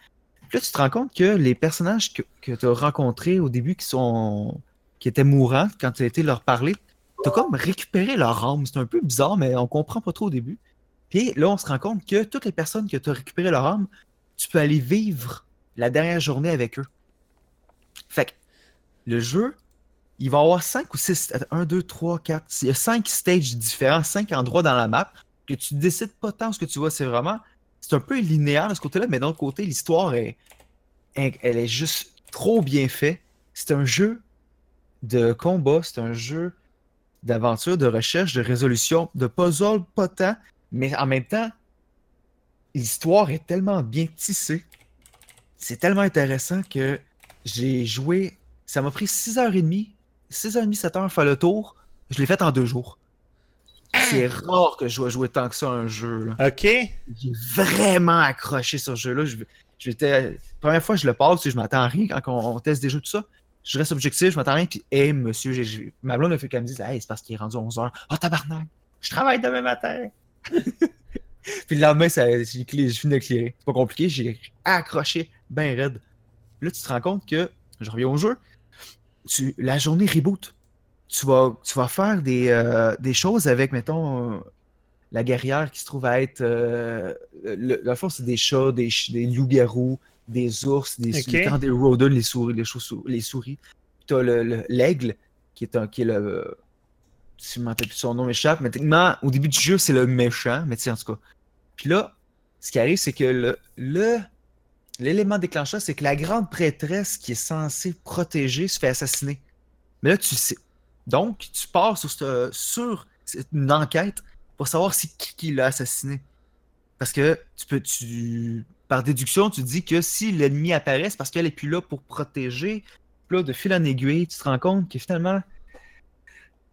Puis là, tu te rends compte que les personnages que, que tu as rencontrés au début qui sont qui étaient mourants, quand tu as été leur parler, tu as comme récupéré leur âme. C'est un peu bizarre, mais on comprend pas trop au début. Puis là, on se rend compte que toutes les personnes que tu as récupéré leur âme, tu peux aller vivre la dernière journée avec eux. Fait que le jeu, il va y avoir 5 ou 6, 1, 2, 3, 4, il y a 5 stages différents, 5 endroits dans la map, que tu décides pas tant ce que tu vois, c'est vraiment, c'est un peu linéaire de ce côté-là, mais d'un côté, l'histoire est, elle est juste trop bien faite. C'est un jeu de combat, c'est un jeu d'aventure, de recherche, de résolution, de puzzle, pas tant, mais en même temps, l'histoire est tellement bien tissée, c'est tellement intéressant que j'ai joué, ça m'a pris 6h30, 6h30, 7h faire le tour, je l'ai fait en deux jours. C'est rare que je dois jouer tant que ça à un jeu. là. OK. J'ai vraiment accroché sur ce jeu-là. Je- J'étais. Première fois que je le passe, je m'attends à rien quand on, on teste des jeux, tout ça. Je reste objectif, je m'attends à rien, puis, hé, monsieur, ma blonde a fait qu'elle me dise, hey, c'est parce qu'il est rendu 11h. Ah, tabarnak, je travaille demain matin. <laughs> puis le lendemain, ça, j'ai finis de clearer. C'est pas compliqué, j'ai accroché ben raide. Là, tu te rends compte que, je reviens au jeu, tu, la journée reboot. Tu vas, tu vas faire des, euh, des choses avec, mettons, la guerrière qui se trouve à être. Euh, le, le fond, c'est des chats, des, loups-garous, des ours, des, Ok. quand des rodents, les souris, les, chauves- les souris. Tu as l'aigle, qui est, un, qui est le. Si plus son nom m'échappe, mais techniquement, au début du jeu, c'est le méchant, mais sais, en tout cas. Puis là, ce qui arrive, c'est que le. le L'élément déclencheur, c'est que la grande prêtresse qui est censée protéger se fait assassiner. Mais là, tu sais. Donc, tu pars sur, ce- sur c'est une enquête pour savoir c'est qui qui l'a assassiné. Parce que tu peux, tu, par déduction, tu dis que si l'ennemi apparaît, c'est parce qu'elle est plus là pour protéger. Puis là, de fil en aiguille, tu te rends compte que finalement,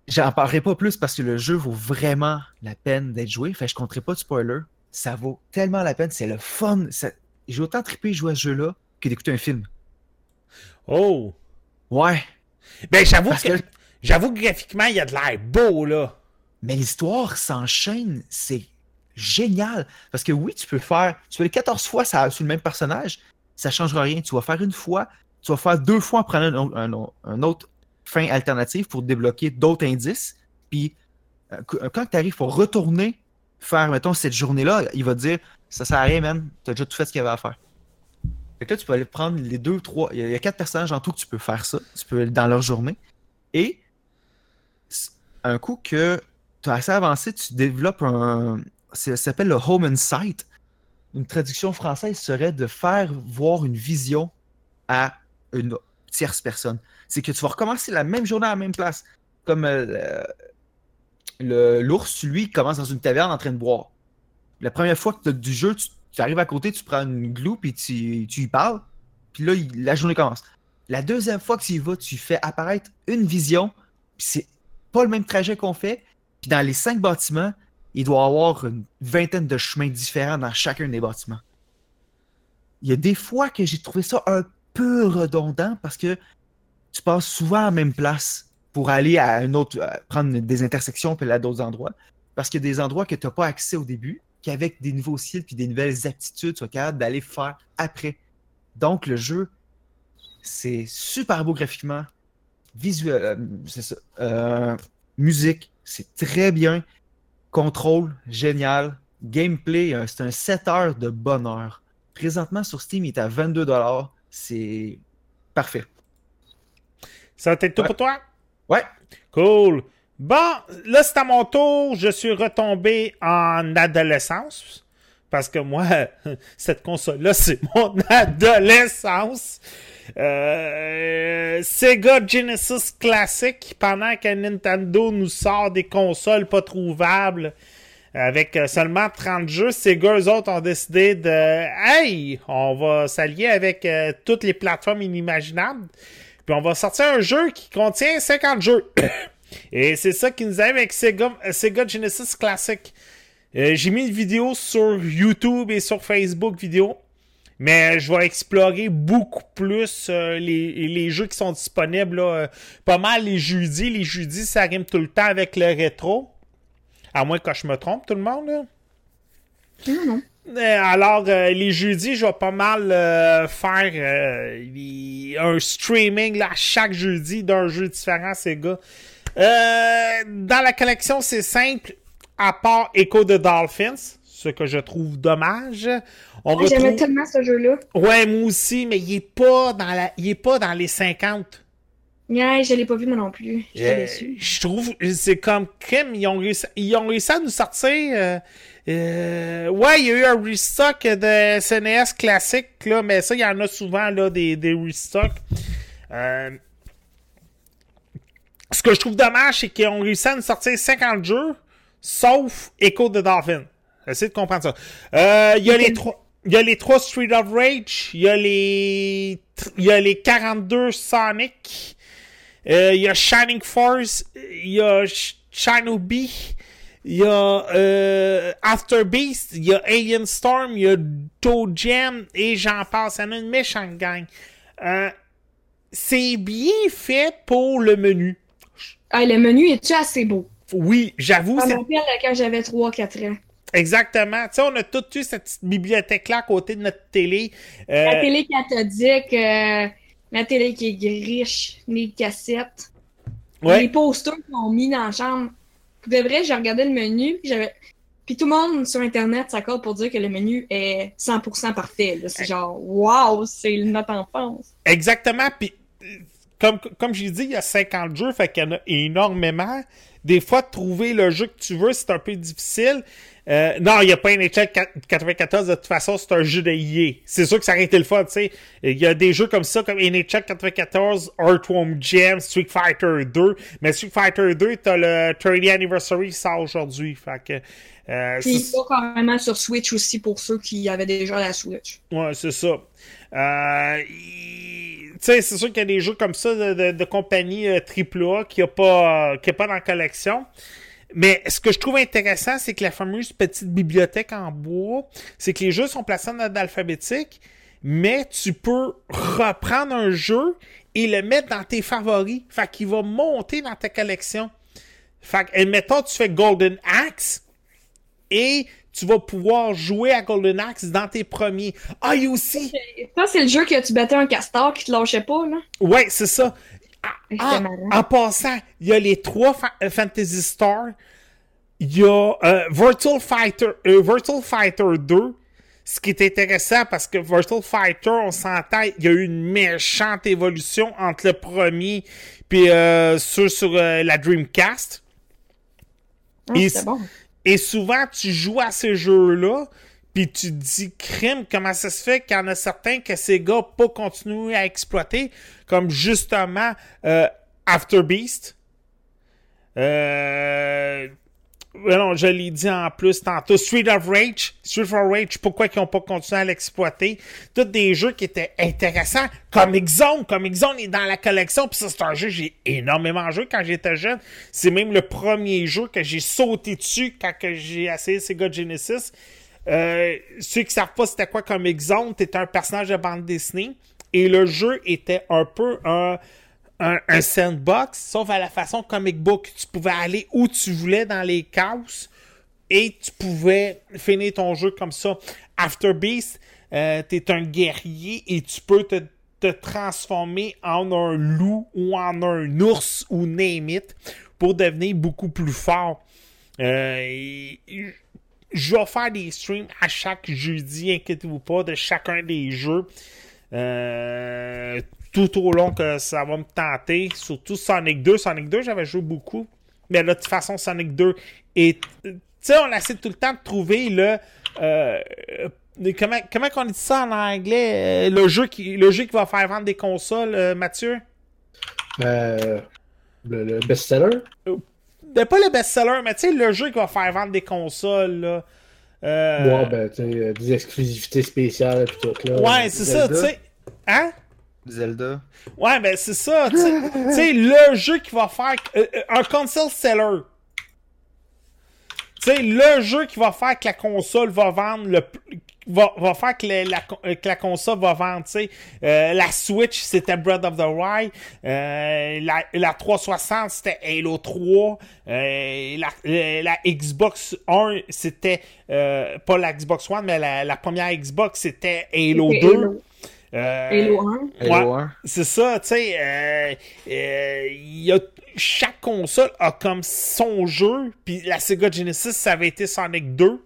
j'en parlerai pas plus parce que le jeu vaut vraiment la peine d'être joué. Fait que je compterai pas de spoiler. Ça vaut tellement la peine. C'est le fun. Ça- J'ai autant trippé jouer à ce jeu-là que d'écouter un film. Oh. Ouais. Ben, j'avoue Parce que, que- j'avoue que graphiquement, il y a de l'air beau, là. Mais l'histoire s'enchaîne, c'est génial. Parce que oui, tu peux faire, tu fais les 14 fois ça, sur le même personnage, ça ne changera rien. Tu vas faire une fois, tu vas faire deux fois en prenant un, autre fin alternative pour débloquer d'autres indices. Puis euh, qu- quand tu arrives pour retourner faire, mettons, cette journée-là, il va te dire ça sert à rien, man, tu as déjà tout fait ce qu'il y avait à faire. Fait que là, tu peux aller prendre les deux, trois. Il y a, quatre personnages en tout que tu peux faire ça. Tu peux dans leur journée. Et un coup que tu as assez avancé, tu développes un. Ça s'appelle le Home Insight. Une traduction française serait de faire voir une vision à une tierce personne. C'est que tu vas recommencer la même journée à la même place. Comme euh, l'ours, lui, commence dans une taverne en train de boire. La première fois que tu as du jeu, tu, arrives à côté, tu prends une glou, puis tu, tu y parles. Puis là, la journée commence. La deuxième fois que tu y vas, tu fais apparaître une vision, c'est pas le même trajet qu'on fait. Puis dans les cinq bâtiments, il doit y avoir une vingtaine de chemins différents dans chacun des bâtiments. Il y a des fois que j'ai trouvé ça un peu redondant parce que tu passes souvent à la même place pour aller à un autre, à prendre des intersections puis aller à d'autres endroits. Parce qu'il y a des endroits que tu n'as pas accès au début, qu'avec des nouveaux skills puis des nouvelles aptitudes, tu es capable d'aller faire après. Donc le jeu, c'est super beau graphiquement. Visuel, euh, c'est ça. Euh, musique, c'est très bien. Contrôle, génial. Gameplay, euh, c'est un 7 heures de bonheur. Présentement sur Steam, il est à 22$. C'est parfait. Ça va être tout Ouais. pour toi? Ouais. Cool. Bon, là, c'est à mon tour. Je suis retombé en adolescence. Parce que moi, <laughs> cette console-là, c'est <laughs> mon adolescence. Euh, Sega Genesis Classic, pendant que Nintendo nous sort des consoles pas trouvables avec euh, seulement 30 jeux, Sega, eux autres, ont décidé de Hey, on va s'allier avec euh, toutes les plateformes inimaginables. Puis on va sortir un jeu qui contient 50 jeux. <coughs> Et c'est ça qui nous arrive avec Sega, euh, Sega Genesis Classic. Euh, J'ai mis une vidéo sur YouTube et sur Facebook vidéo. Mais je vais explorer beaucoup plus euh, les, les jeux qui sont disponibles. là, euh, pas mal les jeudis. Les jeudis, ça rime tout le temps avec le rétro. À moins que je me trompe, tout le monde. Là. Non, non. Alors, euh, les jeudis, je vais pas mal euh, faire euh, les- un streaming là, chaque jeudi d'un jeu différent, ces gars. Dans la collection, c'est simple, à part Echo the Dolphins, ce que je trouve dommage. On J'aimais tellement ce jeu-là. Ouais, moi aussi, mais il est pas dans la, il est pas dans les 50. Ouais, je l'ai pas vu moi non plus. Euh, je trouve, c'est comme crème, ils ont réussi, ils ont réussi à nous sortir. euh, euh, ouais, il y a eu un restock de SNES classique, là, mais ça, il y en a souvent, là, des, des restocks. Euh, ce que je trouve dommage, c'est qu'ils ont réussi à nous sortir 50 jeux, sauf Echo the Dolphin. Essayez de comprendre ça. Euh, Il y a les trois. Il y a les trois Street of Rage, il y a les il y a les 42 Sonic, euh, il y a Shining Force, il y a Sh- Shinobi, il y a euh, After Beast, il y a Alien Storm, il y a Toe Jam et j'en passe. Il y en a une méchante gang. Euh, c'est bien fait pour le menu. Ah, le menu est-tu assez beau? Oui, j'avoue, Ça me rappelle quand j'avais 3-4 ans. exactement. Tu sais, on a tout eu cette petite bibliothèque-là à côté de notre télé. Euh, La télé cathodique, euh, la télé qui est griche, les cassettes, les posters qu'ils ont mis dans la chambre. Pour de vrai, j'ai regardé le menu, puis j'avais... Puis tout le monde sur Internet s'accorde pour dire que le menu est 100% parfait. C'est genre, wow, c'est notre enfance. Exactement. Puis, euh, comme, comme j'ai dit, il y a 50 jeux, fait qu'il y en a énormément. Des fois, trouver le jeu que tu veux, c'est un peu difficile. Euh, non, il n'y a pas NHL 94, de toute façon, c'est un jeu de EA. C'est sûr que ça aurait été le fun, tu sais. Il y a des jeux comme ça, comme NHL 94, Earthworm Jam, Street Fighter 2. Mais Street Fighter 2, t'as le 30th Anniversary qui sort aujourd'hui. Fait que... Euh, Puis carrément sur Switch aussi pour ceux qui avaient déjà la Switch. Ouais, c'est ça. Euh, il- Tu sais, c'est sûr qu'il y a des jeux comme ça de, compagnie euh, AAA qui a pas, a pas dans la collection. Mais ce que je trouve intéressant, c'est que la fameuse petite bibliothèque en bois, c'est que les jeux sont placés en ordre alphabétique, mais tu peux reprendre un jeu et le mettre dans tes favoris. Fait qu'il va monter dans ta collection. Fait que, admettons, tu fais Golden Axe, et tu vas pouvoir jouer à Golden Axe dans tes premiers. Ah, il aussi. Ça, c'est le jeu que tu battais un castor qui te lâchait pas, là. Ouais, c'est ça. Ah, en passant, il y a les trois fa- euh, Fantasy Star. Il y a euh, Virtual Fighter, euh, Virtual Fighter 2. Ce qui est intéressant parce que Virtual Fighter, on s'entend, il y a eu une méchante évolution entre le premier puis euh, ceux sur la Dreamcast. Ah, et c'était c- bon. Et souvent, tu joues à ces jeux-là, puis tu dis, crime, comment ça se fait qu'il y en a certains que ces gars pas continué à exploiter, comme justement euh, After Beast? Euh... Non, je l'ai dit en plus tantôt. Street of Rage. Street of Rage, pourquoi ils n'ont pas continué à l'exploiter? Tous des jeux qui étaient intéressants. Comic Zone. Comic Zone est dans la collection. Puis ça, c'est un jeu que j'ai énormément joué quand j'étais jeune. C'est même le premier jeu que j'ai sauté dessus quand j'ai essayé Sega Genesis. Euh, ceux qui savent pas c'était quoi Comic Zone, t'étais un personnage de bande dessinée. Et le jeu était un peu un un, sandbox, sauf à la façon comic book. Tu pouvais aller où tu voulais dans les cases et tu pouvais finir ton jeu comme ça. After Beast, euh, t'es un guerrier et tu peux te, te transformer en un loup ou en un ours ou name it pour devenir beaucoup plus fort. Euh, je vais faire des streams à chaque jeudi, inquiétez-vous pas, de chacun des jeux. Euh, tout au long que ça va me tenter. Surtout Sonic 2. Sonic 2, j'avais joué beaucoup. Mais là, de toute façon, Sonic 2 est. Tu sais, on essaie tout le temps de trouver le. euh, comment, comment on dit ça en anglais? Euh, le, jeu qui, le jeu qui va faire vendre des consoles, euh, Mathieu? Euh, le, le best-seller? Ben, pas le best-seller, mais tu sais, le jeu qui va faire vendre des consoles, là. Euh, Ouais, ben, tu sais, euh, des exclusivités spéciales et tout, là. ouais, c'est ça, tu sais. Hein? Zelda. Ouais, ben c'est ça, tu sais. <laughs> Tu sais, le jeu qui va faire. euh, euh, un console seller. Tu sais, le jeu qui va faire que la console va vendre le. Va, va faire que, le- la, euh, que la console va vendre, tu sais. Euh, la Switch, c'était Breath of the Wild. Euh, la, la 360, c'était Halo 3. Euh, la, la Xbox 1, c'était... euh, pas la Xbox One, mais la, la première Xbox, c'était Halo C'était 2. Halo. Euh, Halo 1. Halo Ouais. 1. c'est ça, tu sais, euh, euh, il y a, chaque console a comme son jeu, puis la Sega Genesis, ça avait été Sonic 2.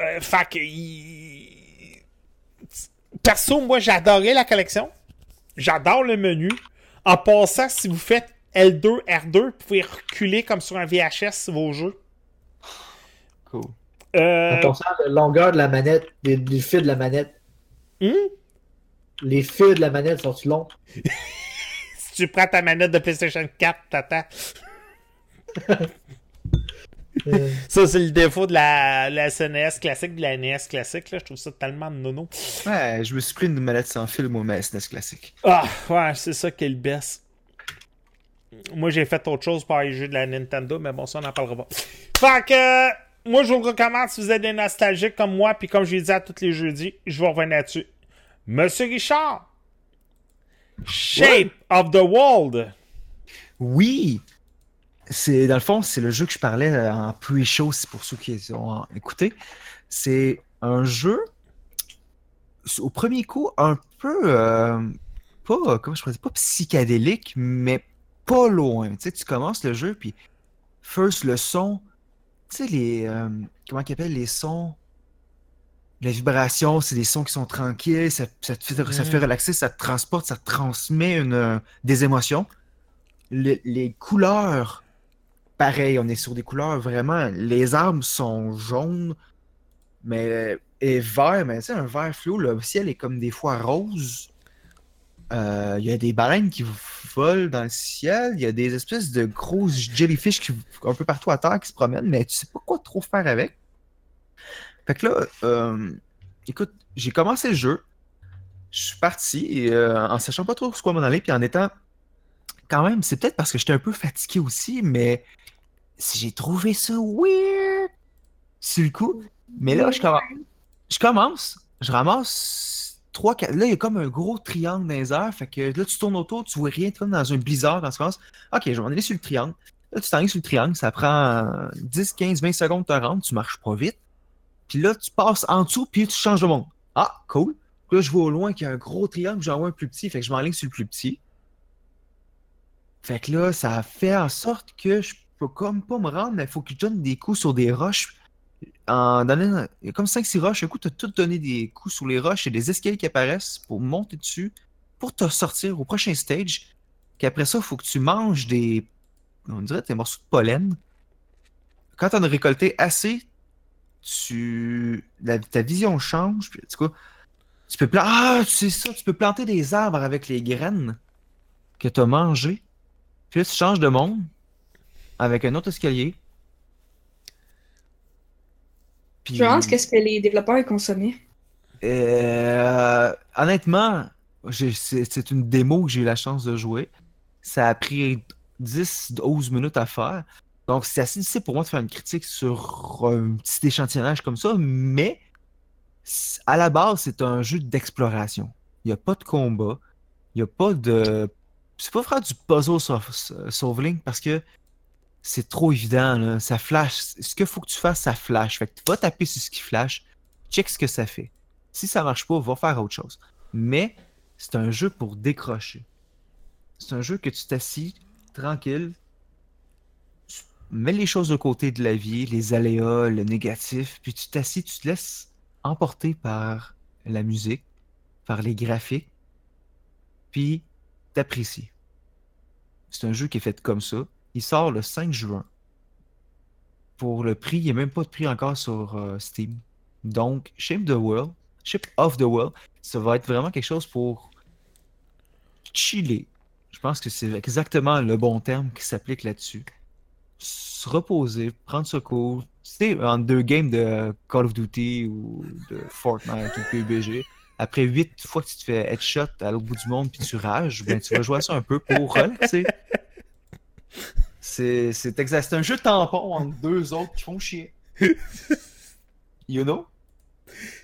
Euh, fait que, il- perso, moi, j'adorais la collection. J'adore le menu. En passant, si vous faites L2, R2, vous pouvez reculer comme sur un VHS vos jeux. Cool. Euh, En pensant à la longueur de la manette, les fils de la manette. Hmm? Les fils de la manette sont-ils longs? <laughs> si tu prends ta manette de PlayStation 4, t'attends. <laughs> Ça, c'est le défaut de la, la SNES classique, de la NES classique. Là. Je trouve ça tellement nono. Ouais, je me suis pris une manette sans fil, moi, ma SNES classique. Ah, ouais, c'est ça qui est le best. Moi, j'ai fait autre chose par les jeux de la Nintendo, mais bon, ça, on n'en parlera pas. Fait que, euh, moi, je vous le recommande si vous êtes des nostalgiques comme moi, puis comme je l'ai dit à tous les jeudis, je vais revenir là-dessus. Monsieur Richard, Shape of the World. Oui! C'est, dans le fond, c'est le jeu que je parlais euh, en pre-show, c'est pour ceux qui ont écouté. C'est un jeu, au premier coup, un peu, euh, pas, comment je pourrais dire, pas psychédélique, mais pas loin. Tu sais, tu commences le jeu, puis first, le son, tu sais, les, euh, comment ils appellent les sons? Les vibrations, c'est des sons qui sont tranquilles, ça, ça te fait, ça fait relaxer, ça te transporte, ça te transmet une, euh, des émotions. Le- les couleurs, pareil, on est sur des couleurs vraiment. Les arbres sont jaunes, mais et vert, mais tu sais, un vert fluo, le ciel est comme des fois rose. Euh, Il y a des baleines qui volent dans le ciel, il y a des espèces de grosses jellyfish qui, un peu partout à terre qui se promènent, mais tu sais pas quoi trop faire avec. Fait que là, euh, écoute, j'ai commencé le jeu, je suis parti et, euh, en sachant pas trop sur quoi m'en aller, puis en étant quand même, c'est peut-être parce que j'étais un peu fatigué aussi, mais si j'ai trouvé ça weird sur le coup. Mais là, je commence, je ramasse trois, quatre. Là, il y a comme un gros triangle dans les airs. Fait que là, tu tournes autour, tu vois rien, tu comme dans un blizzard dans ce sens. Ok, je vais m'en aller sur le triangle. Là, tu t'en sur le triangle, ça prend 10, 15, 20 secondes de te rendre, tu marches pas vite. Puis là, tu passes en dessous, puis tu changes de monde. Ah, cool. Là, je vois au loin qu'il y a un gros triangle, j'en vois un plus petit, fait que je m'enligne sur le plus petit. Fait que là, ça fait en sorte que je peux comme pas me rendre, mais il faut que je donne des coups sur des roches. En donnant, il y a comme 5-6 roches, un coup, tu as tout donné des coups sur les roches et des escaliers qui apparaissent pour monter dessus, pour te sortir au prochain stage. Qu'après ça, il faut que tu manges des, on dirait des morceaux de pollen. Quand tu en as récolté assez, tu, la- ta vision change. Puis, en tout cas, tu peux pla- ah, c'est ça, tu peux planter des arbres avec les graines que tu as mangées. Puis là, tu changes de monde avec un autre escalier. Puis, Je demande qu'est-ce que les développeurs ils consommaient. euh, honnêtement, c'est une démo que j'ai eu la chance de jouer. Ça a pris 10-12 minutes à faire. Donc, c'est assez difficile pour moi de faire une critique sur un petit échantillonnage comme ça, mais à la base, c'est un jeu d'exploration. Il n'y a pas de combat. Il n'y a pas de. C'est pas faire du puzzle sau- sauveling parce que c'est trop évident. Là. Ça flash. Ce qu'il faut que tu fasses, ça flash. Fait que tu vas taper sur ce qui flash, check ce que ça fait. Si ça marche pas, va faire autre chose. Mais c'est un jeu pour décrocher. C'est un jeu que tu t'assis tranquille, mets les choses de côté de la vie, les aléas, le négatif, puis tu t'assis, tu te laisses emporter par la musique, par les graphiques, puis t'apprécies. C'est un jeu qui est fait comme ça. Il sort le 5 juin. Pour le prix, il n'y a même pas de prix encore sur euh, Steam. Donc, Shape the World, Shape of the World, ça va être vraiment quelque chose pour chiller. Je pense que c'est exactement le bon terme qui s'applique là-dessus. Se reposer, prendre ce cours. C'est en deux games de Call of Duty ou de Fortnite ou PUBG. Après huit fois que tu te fais headshot à l'autre bout du monde puis tu rages, ben tu vas jouer à ça un peu pour relaxer. C'est c'est exact. C'est un jeu tampon entre deux autres qui font chier. You know?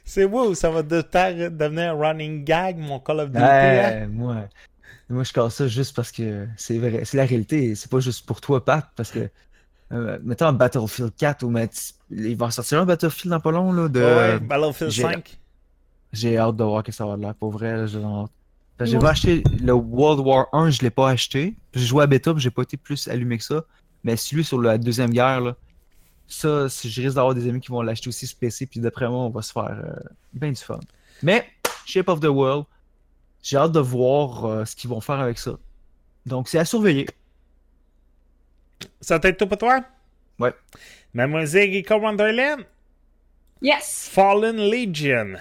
C'est où ça va de devenir un running gag, mon Call of Duty. hein? Ouais, moi, moi, je casse ça juste parce que c'est vrai, c'est la réalité. C'est pas juste pour toi, Pat, parce que, euh, mettons Battlefield 4 ou il va sortir un Battlefield dans pas long, là, de... Ouais, Battlefield j'ai- 5. J'ai hâte de voir que ça va de l'air. Pour vrai, j'ai hâte. J'ai Ouais. pas acheté le World War 1, je l'ai pas acheté. J'ai joué à bêta, mais j'ai pas été plus allumé que ça. Mais celui sur la deuxième guerre, là, ça, je risque d'avoir des amis qui vont l'acheter aussi sur PC, puis d'après moi, on va se faire euh, bien du fun. Mais, Shape of the World, j'ai hâte de voir euh, ce qu'ils vont faire avec ça. Donc, c'est à surveiller. Ça t'aide tout pour toi? Ouais. Mademoiselle Rico Wonderland, Yes! Fallen Legion.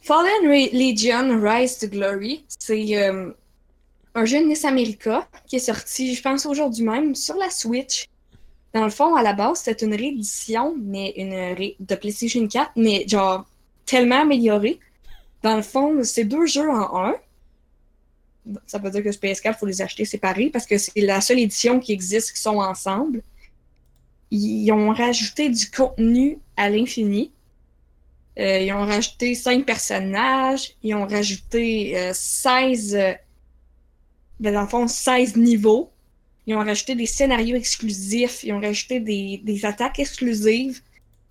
Fallen Re- Legion Rise to Glory, c'est euh, un jeu de Nice America qui est sorti, je pense, aujourd'hui même sur la Switch. Dans le fond, à la base, c'était une réédition mais une ré- de PlayStation 4, mais genre tellement améliorée. Dans le fond, c'est deux jeux en un. Ça veut dire que sur PS4, il faut les acheter séparés parce que c'est la seule édition qui existe qui sont ensemble. Ils ont rajouté du contenu à l'infini. Euh, ils ont rajouté 5 personnages. Ils ont rajouté euh, 16. euh, ben, dans le fond, 16 niveaux. Ils ont rajouté des scénarios exclusifs. Ils ont rajouté des, des attaques exclusives.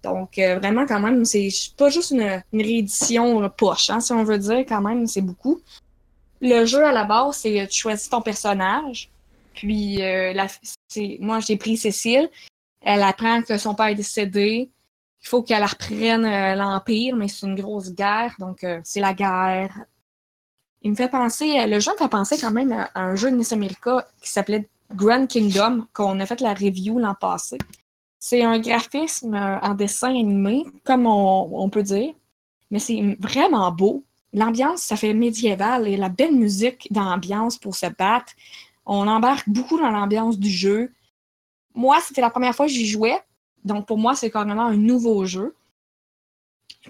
Donc, euh, vraiment, quand même, c'est pas juste une, réédition poche, hein, si on veut dire, quand même, c'est beaucoup. Le jeu, à la base, c'est euh, tu choisis ton personnage. Puis, euh, moi, j'ai pris Cécile. Elle apprend que son père est décédé. Il faut qu'elle reprenne euh, l'Empire, mais c'est une grosse guerre, donc c'est la guerre. Il me fait penser, le jeu me fait penser quand même à, à un jeu de Nice America qui s'appelait Grand Kingdom, qu'on a fait la review l'an passé. C'est un graphisme euh, en dessin animé, comme on, peut dire, mais c'est vraiment beau. L'ambiance, ça fait médiéval et la belle musique d'ambiance pour se battre. On embarque beaucoup dans l'ambiance du jeu. Moi, c'était la première fois que j'y jouais. Donc, pour moi, c'est carrément un nouveau jeu.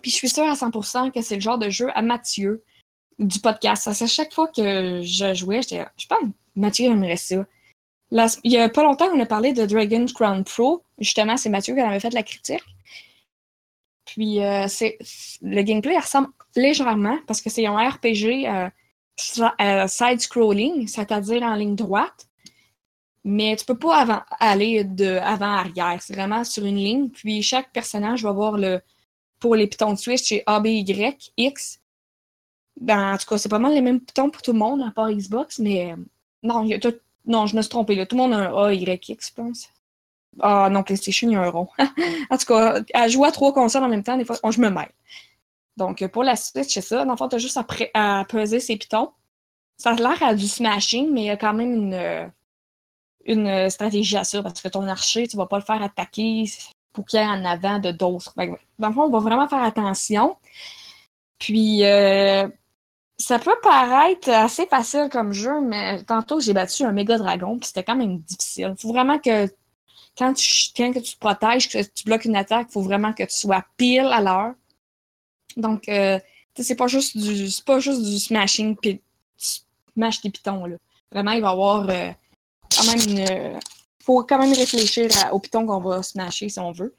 Puis, je suis sûre à 100% que c'est le genre de jeu à Mathieu du podcast. Ça, c'est chaque fois que je jouais, j'étais, je pense, Mathieu aimerait ça. Il y a pas longtemps, on a parlé de Dragon's Crown Pro. Justement, c'est Mathieu qui en avait fait la critique. Puis, euh, c'est, le gameplay ressemble légèrement parce que c'est un RPG euh, euh, side-scrolling, c'est-à-dire en ligne droite. Mais tu peux pas aller de avant-arrière. C'est vraiment sur une ligne. Puis chaque personnage va avoir le. Pour les pitons de Switch, c'est A, B, Y, X. Ben, en tout cas, c'est pas mal les mêmes pitons pour tout le monde, à part Xbox, mais. Non, il y a tout- non je me suis trompée. Là. Tout le monde a un A, Y, X, je pense. Ah non, PlayStation, il y a un rond. <laughs> en tout cas, à jouer à trois consoles en même temps, des fois, je me mêle. Donc, pour la Switch, c'est ça. Dans le fond, t'as juste à, peser ses pitons. Ça a l'air à du smashing, mais il y a quand même une. stratégie à ça parce que ton archer, tu vas pas le faire attaquer pour qu'il y ait en avant de d'autres. Dans le fond, on va vraiment faire attention. Puis, euh, ça peut paraître assez facile comme jeu, mais tantôt, j'ai battu un méga dragon, puis c'était quand même difficile. faut vraiment que quand tu, quand tu te protèges, que tu bloques une attaque, faut vraiment que tu sois pile à l'heure. Donc, euh, c'est pas juste du c'est pas juste du smashing, puis tu smashes tes pitons. Là. Vraiment, il va y avoir euh, quand même une. faut quand même réfléchir à- au piton qu'on va smasher si on veut.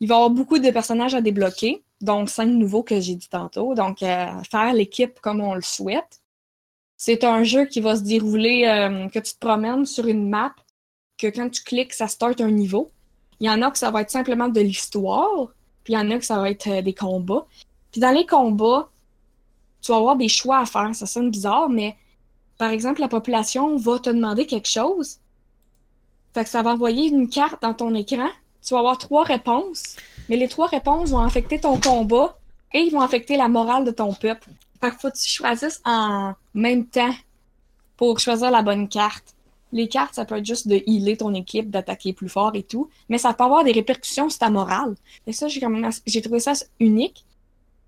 Il va y avoir beaucoup de personnages à débloquer, donc cinq nouveaux que j'ai dit tantôt. Donc, euh, faire l'équipe comme on le souhaite. C'est un jeu qui va se dérouler, euh, que tu te promènes sur une map, que quand tu cliques, ça start un niveau. Il y en a que ça va être simplement de l'histoire, puis il y en a que ça va être euh, des combats. Puis dans les combats, tu vas avoir des choix à faire. Ça sonne bizarre, mais par exemple, la population va te demander quelque chose. Fait que ça va envoyer une carte dans ton écran. Tu vas avoir trois réponses, mais les trois réponses vont affecter ton combat et ils vont affecter la morale de ton peuple. Que tu choisisses en même temps pour choisir la bonne carte. les cartes, ça peut être juste de healer ton équipe, d'attaquer plus fort et tout, mais ça peut avoir des répercussions sur ta morale. Et ça, j'ai trouvé ça unique.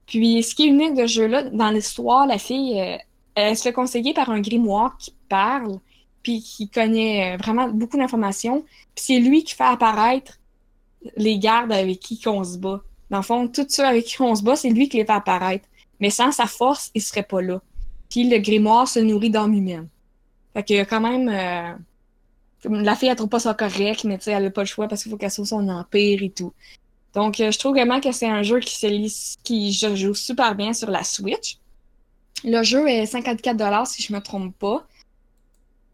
Puis, ce qui est unique de ce jeu-là, dans l'histoire, la fille, euh, elle se fait conseiller par un grimoire qui parle, puis qui connaît euh, vraiment beaucoup d'informations. Puis c'est lui qui fait apparaître les gardes avec qui on se bat. Dans le fond, tous ceux avec qui on se bat, c'est lui qui les fait apparaître. Mais sans sa force, il serait pas là. Puis le grimoire se nourrit d'âme humaine. Fait qu'il quand même. Euh, la fille, elle trouve pas ça correct, mais elle a pas le choix parce qu'il faut qu'elle sauve son empire et tout. Donc, euh, je trouve vraiment que c'est un jeu qui se qui joue super bien sur la Switch. Le jeu est 54$ si je me trompe pas.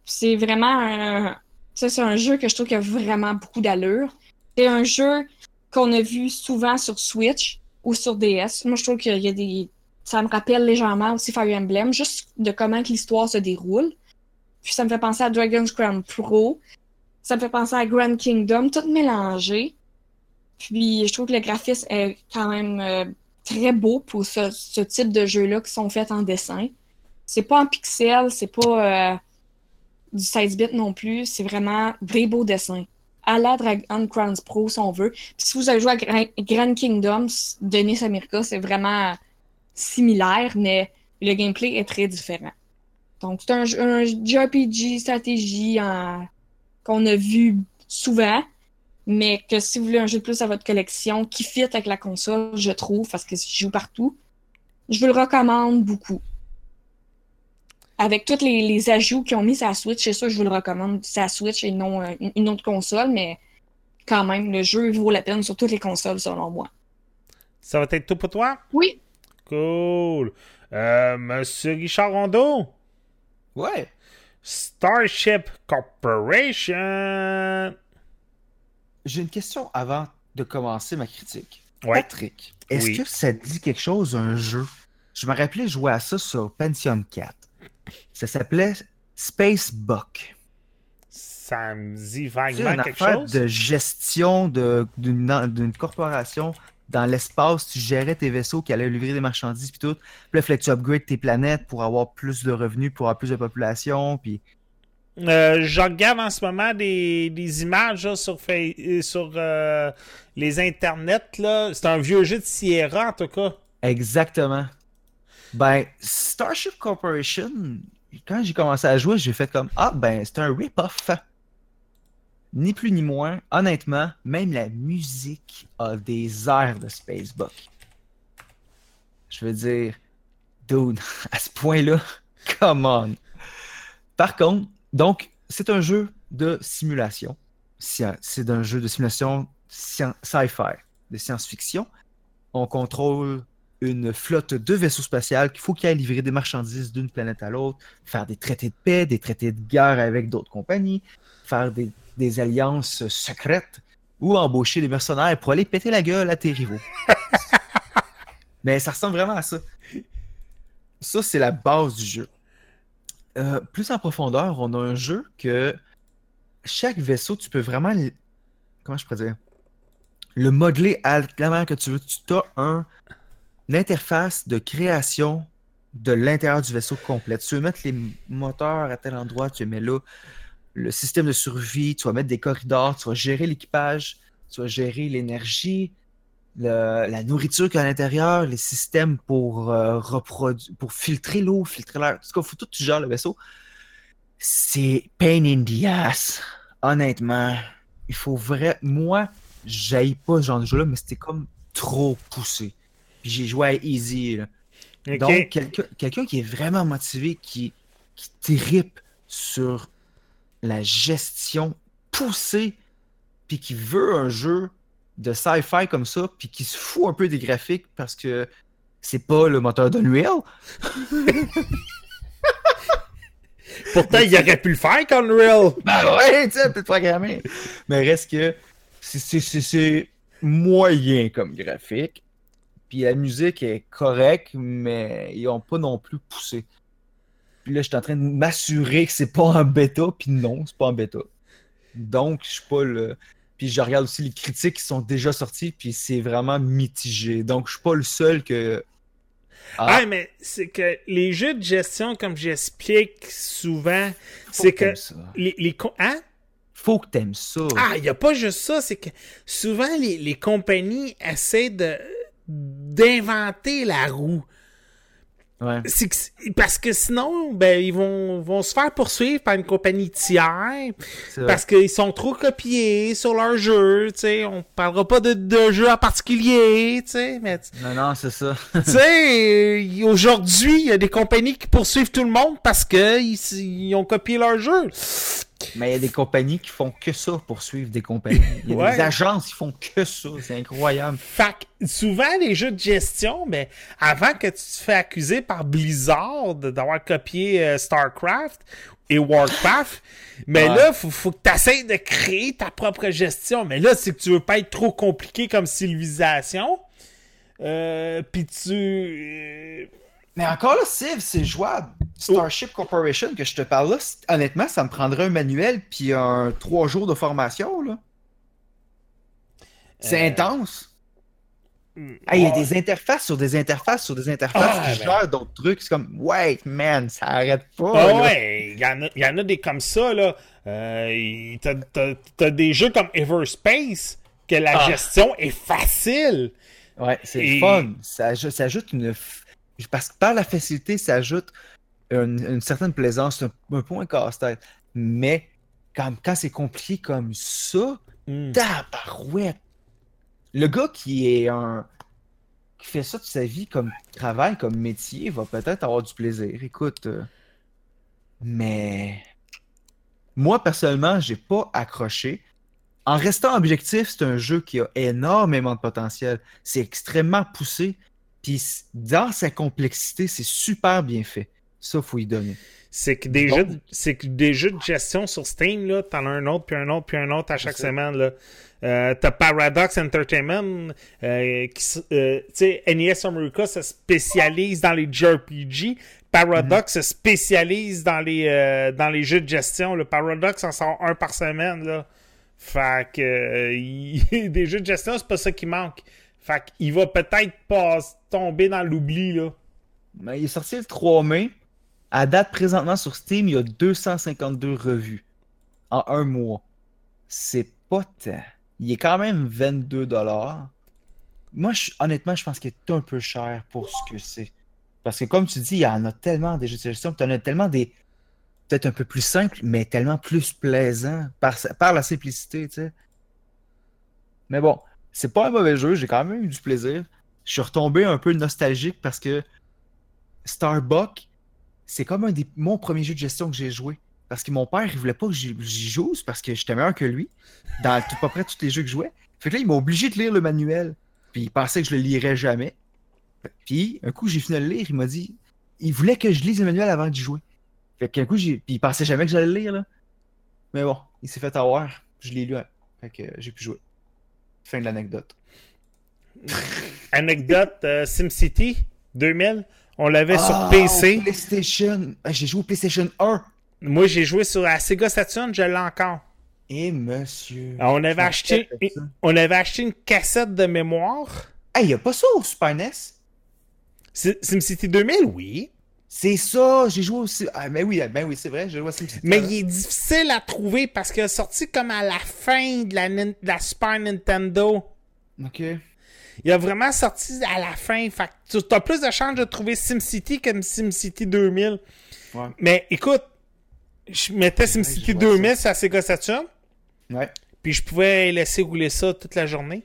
C'est vraiment un. C'est un jeu que je trouve qui a vraiment beaucoup d'allure. C'est un jeu qu'on a vu souvent sur Switch ou sur DS. Moi, je trouve qu'il y a des. Ça me rappelle légèrement aussi Fire Emblem, juste de comment l'histoire se déroule. Puis ça me fait penser à Dragon's Crown Pro. Ça me fait penser à Grand Kingdom, tout mélangé. Puis je trouve que le graphisme est quand même euh, très beau pour ce, type de jeux-là qui sont faits en dessin. C'est pas en pixel, c'est pas euh, du 16-bit non plus, c'est vraiment des beaux dessins. À la Dragon Crowns Pro, si on veut. Puis si vous avez joué à Grand Kingdom, Denis America, c'est vraiment similaire, mais le gameplay est très différent. Donc, c'est un, un JRPG stratégie qu'on a vu souvent, mais que si vous voulez un jeu de plus à votre collection qui fit avec la console, je trouve, parce que je joue partout, je vous le recommande beaucoup. Avec tous les, ajouts qu'ils ont mis sur la Switch, c'est ça, je vous le recommande. C'est la Switch et non euh, une autre console, mais quand même, le jeu vaut la peine sur toutes les consoles, selon moi. Ça va être tout pour toi? Oui. Cool. Euh, Monsieur Richard Rondeau? Ouais. Starship Corporation. J'ai une question avant de commencer ma critique. Ouais. Patrick, est-ce que ça dit quelque chose un jeu? Je me rappelais jouer à ça sur Pentium 4. Ça s'appelait Space Buck. Ça me dit vaguement une quelque affaire chose. de gestion d'une corporation dans l'espace, tu gérais tes vaisseaux qui allaient livrer des marchandises puis tout. Puis là, il fallait que tu upgrades tes planètes pour avoir plus de revenus, pour avoir plus de population. Puis... Euh, je regarde en ce moment des, des images là, sur, euh, sur euh, les internets. C'est un vieux jeu de Sierra, en tout cas. Exactement. Ben, Starship Corporation, quand j'ai commencé à jouer, j'ai fait comme Ah, ben, c'est un rip-off ni plus ni moins, honnêtement, même la musique a des airs de Spacebook. Je veux dire, dude, <laughs> à ce point-là, <laughs> come on. Par contre, donc, c'est un jeu de simulation. C'est un jeu de simulation sci-fi, de science-fiction. On contrôle une flotte de vaisseaux spatials qu'il faut qu'il aille livrer des marchandises d'une planète à l'autre, faire des traités de paix, des traités de guerre avec d'autres compagnies, faire des des alliances secrètes ou embaucher des mercenaires pour aller péter la gueule à tes rivaux. <laughs> Mais ça ressemble vraiment à ça. Ça, c'est la base du jeu. Euh, plus en profondeur, on a un jeu que chaque vaisseau, tu peux vraiment. Comment je pourrais dire Le modeler à la manière que tu veux. Tu as un, une interface de création de l'intérieur du vaisseau complète. Tu veux mettre les moteurs à tel endroit, tu mets là le système de survie, tu vas mettre des corridors, tu vas gérer l'équipage, tu vas gérer l'énergie, la nourriture qu'il y a à l'intérieur, les systèmes pour, euh, pour filtrer l'eau, filtrer l'air. Tout cas, faut tout tu gères le vaisseau. C'est pain in the ass. Honnêtement, il faut vraiment. Moi, j'aille pas ce genre de jeu-là, mais c'était comme trop poussé. Puis j'ai joué à easy. Donc, quelqu'un qui est vraiment motivé, qui, qui tripe sur la gestion poussée, puis qui veut un jeu de sci-fi comme ça, puis qui se fout un peu des graphiques parce que c'est pas le moteur d'Unreal. <laughs> Pourtant, il aurait pu le faire qu'Unreal. Ben ouais, tu sais, peut programmer. Mais reste que c'est moyen comme graphique. Puis la musique est correcte, mais ils ont pas non plus poussé. Puis là, je suis en train de m'assurer que c'est pas un bêta, puis non, c'est pas un bêta. Donc, je suis pas le. Puis je regarde aussi les critiques qui sont déjà sorties, puis c'est vraiment mitigé. Donc, je suis pas le seul que Ah, mais c'est que les jeux de gestion, comme j'explique souvent, c'est que ça. les, les hein? Faut que t'aimes ça. Ah, il n'y a pas juste ça, c'est que souvent les, les compagnies essaient de d'inventer la roue. Ouais. Que- parce que sinon, ben, ils vont, vont se faire poursuivre par une compagnie tiers parce qu'ils sont trop copiés sur leur jeu, tu sais. On parlera pas de, de jeu en particulier, tu sais, mais Non, non, c'est ça. <laughs> sais, euh, aujourd'hui, il y a des compagnies qui poursuivent tout le monde parce que ils, ils ont copié leur jeu. Mais il y a des compagnies qui font que ça pour suivre des compagnies. Il y a Ouais. des agences qui font que ça. C'est incroyable. Fait que souvent, les jeux de gestion, ben, avant que tu te fais accuser par Blizzard d'avoir copié euh, StarCraft et Warcraft, mais Ouais. là, faut, faut que tu essaies de créer ta propre gestion. Mais là, c'est que tu veux pas être trop compliqué comme civilisation. Euh, Puis tu... Mais encore là, Civ, c'est jouable. Starship Corporation que je te parle là, honnêtement, ça me prendrait un manuel puis un trois jours de formation là. C'est Euh, intense. Hey, Il y a des interfaces sur des interfaces sur des interfaces Ah, qui ben. gèrent d'autres trucs. C'est comme, wait, man, ça arrête pas. Ah là. ouais, il y, en a- il y en a des comme ça, là. Euh, t'as, des jeux comme Everspace que la Ah. gestion est facile. Ouais, c'est Et- fun. Ça, ça ajoute une. Parce que par la facilité, ça ajoute une, une certaine plaisance, un, un point casse-tête. Mais quand, quand c'est compliqué comme ça, tabarouette! Le gars qui est un. qui fait ça de sa vie comme travail, comme métier, va peut-être avoir du plaisir. Écoute. euh, Mais. Moi, personnellement, j'ai pas accroché. En restant objectif, c'est un jeu qui a énormément de potentiel. C'est extrêmement poussé. Puis dans sa complexité, c'est super bien fait. Ça, faut y donner. C'est que des jeux, de- c'est que des jeux de gestion sur Steam, là, t'en as un autre, puis un autre, puis un autre à chaque semaine, là. Euh, t'as Paradox Entertainment, euh, qui, s- euh, tu sais, NES America se spécialise dans les JRPG. Paradox se spécialise dans les, euh, dans les jeux de gestion. Le Paradox en sort un par semaine, là. Fait que, euh, <laughs> des jeux de gestion, c'est pas ça qui manque. Fait qu'il va peut-être pas tomber dans l'oubli, là. Mais il est sorti le 3 mai. À date, présentement sur Steam, il y a 252 revues en un mois. C'est pas tant. Il est quand même 22 dollars. Moi, honnêtement, je pense qu'il est un peu cher pour ce que c'est. Parce que comme tu dis, il y en a tellement des jeux de gestion, tu en as tellement des peut-être un peu plus simples, mais tellement plus plaisants par, par la simplicité, tu sais. Mais bon, c'est pas un mauvais jeu, j'ai quand même eu du plaisir. Je suis retombé un peu nostalgique parce que Starbuck, c'est comme un des mon premier jeu de gestion que j'ai joué. Parce que mon père, il voulait pas que j'y joue, parce que j'étais meilleur que lui dans tout, à peu près tous les jeux que je jouais. Fait que là, il m'a obligé de lire le manuel. Puis il pensait que je le lirais jamais. Puis un coup, j'ai fini de le lire, il m'a dit. Il voulait que je lise le manuel avant d'y jouer. Fait qu'un coup. Puis il pensait jamais que j'allais le lire, là. Mais bon, il s'est fait avoir. Je l'ai lu. hein. Fait que j'ai pu jouer. Fin de l'anecdote. <laughs> Anecdote euh, SimCity 2000, on l'avait sur Ah, PC. PlayStation. Ah, J'ai joué au PlayStation 1. Moi, j'ai joué sur la Sega Saturn, je l'ai encore. Et monsieur. Alors, on avait acheté, on avait acheté une cassette de mémoire. Hey, y a pas ça au Super NES? Si- SimCity 2000, oui. C'est ça, j'ai joué aussi. Ah, mais oui, ben oui, c'est vrai, j'ai joué à SimCity. Mais il est difficile à trouver parce qu'il est sorti comme à la fin de la, de la Super Nintendo. Ok. Il a vraiment sorti à la fin. Fait que tu as plus de chances de trouver SimCity que SimCity 2000. Ouais. Mais écoute, je mettais SimCity vois 2000 sur la Sega Saturn, Ouais. puis je pouvais laisser rouler ça toute la journée.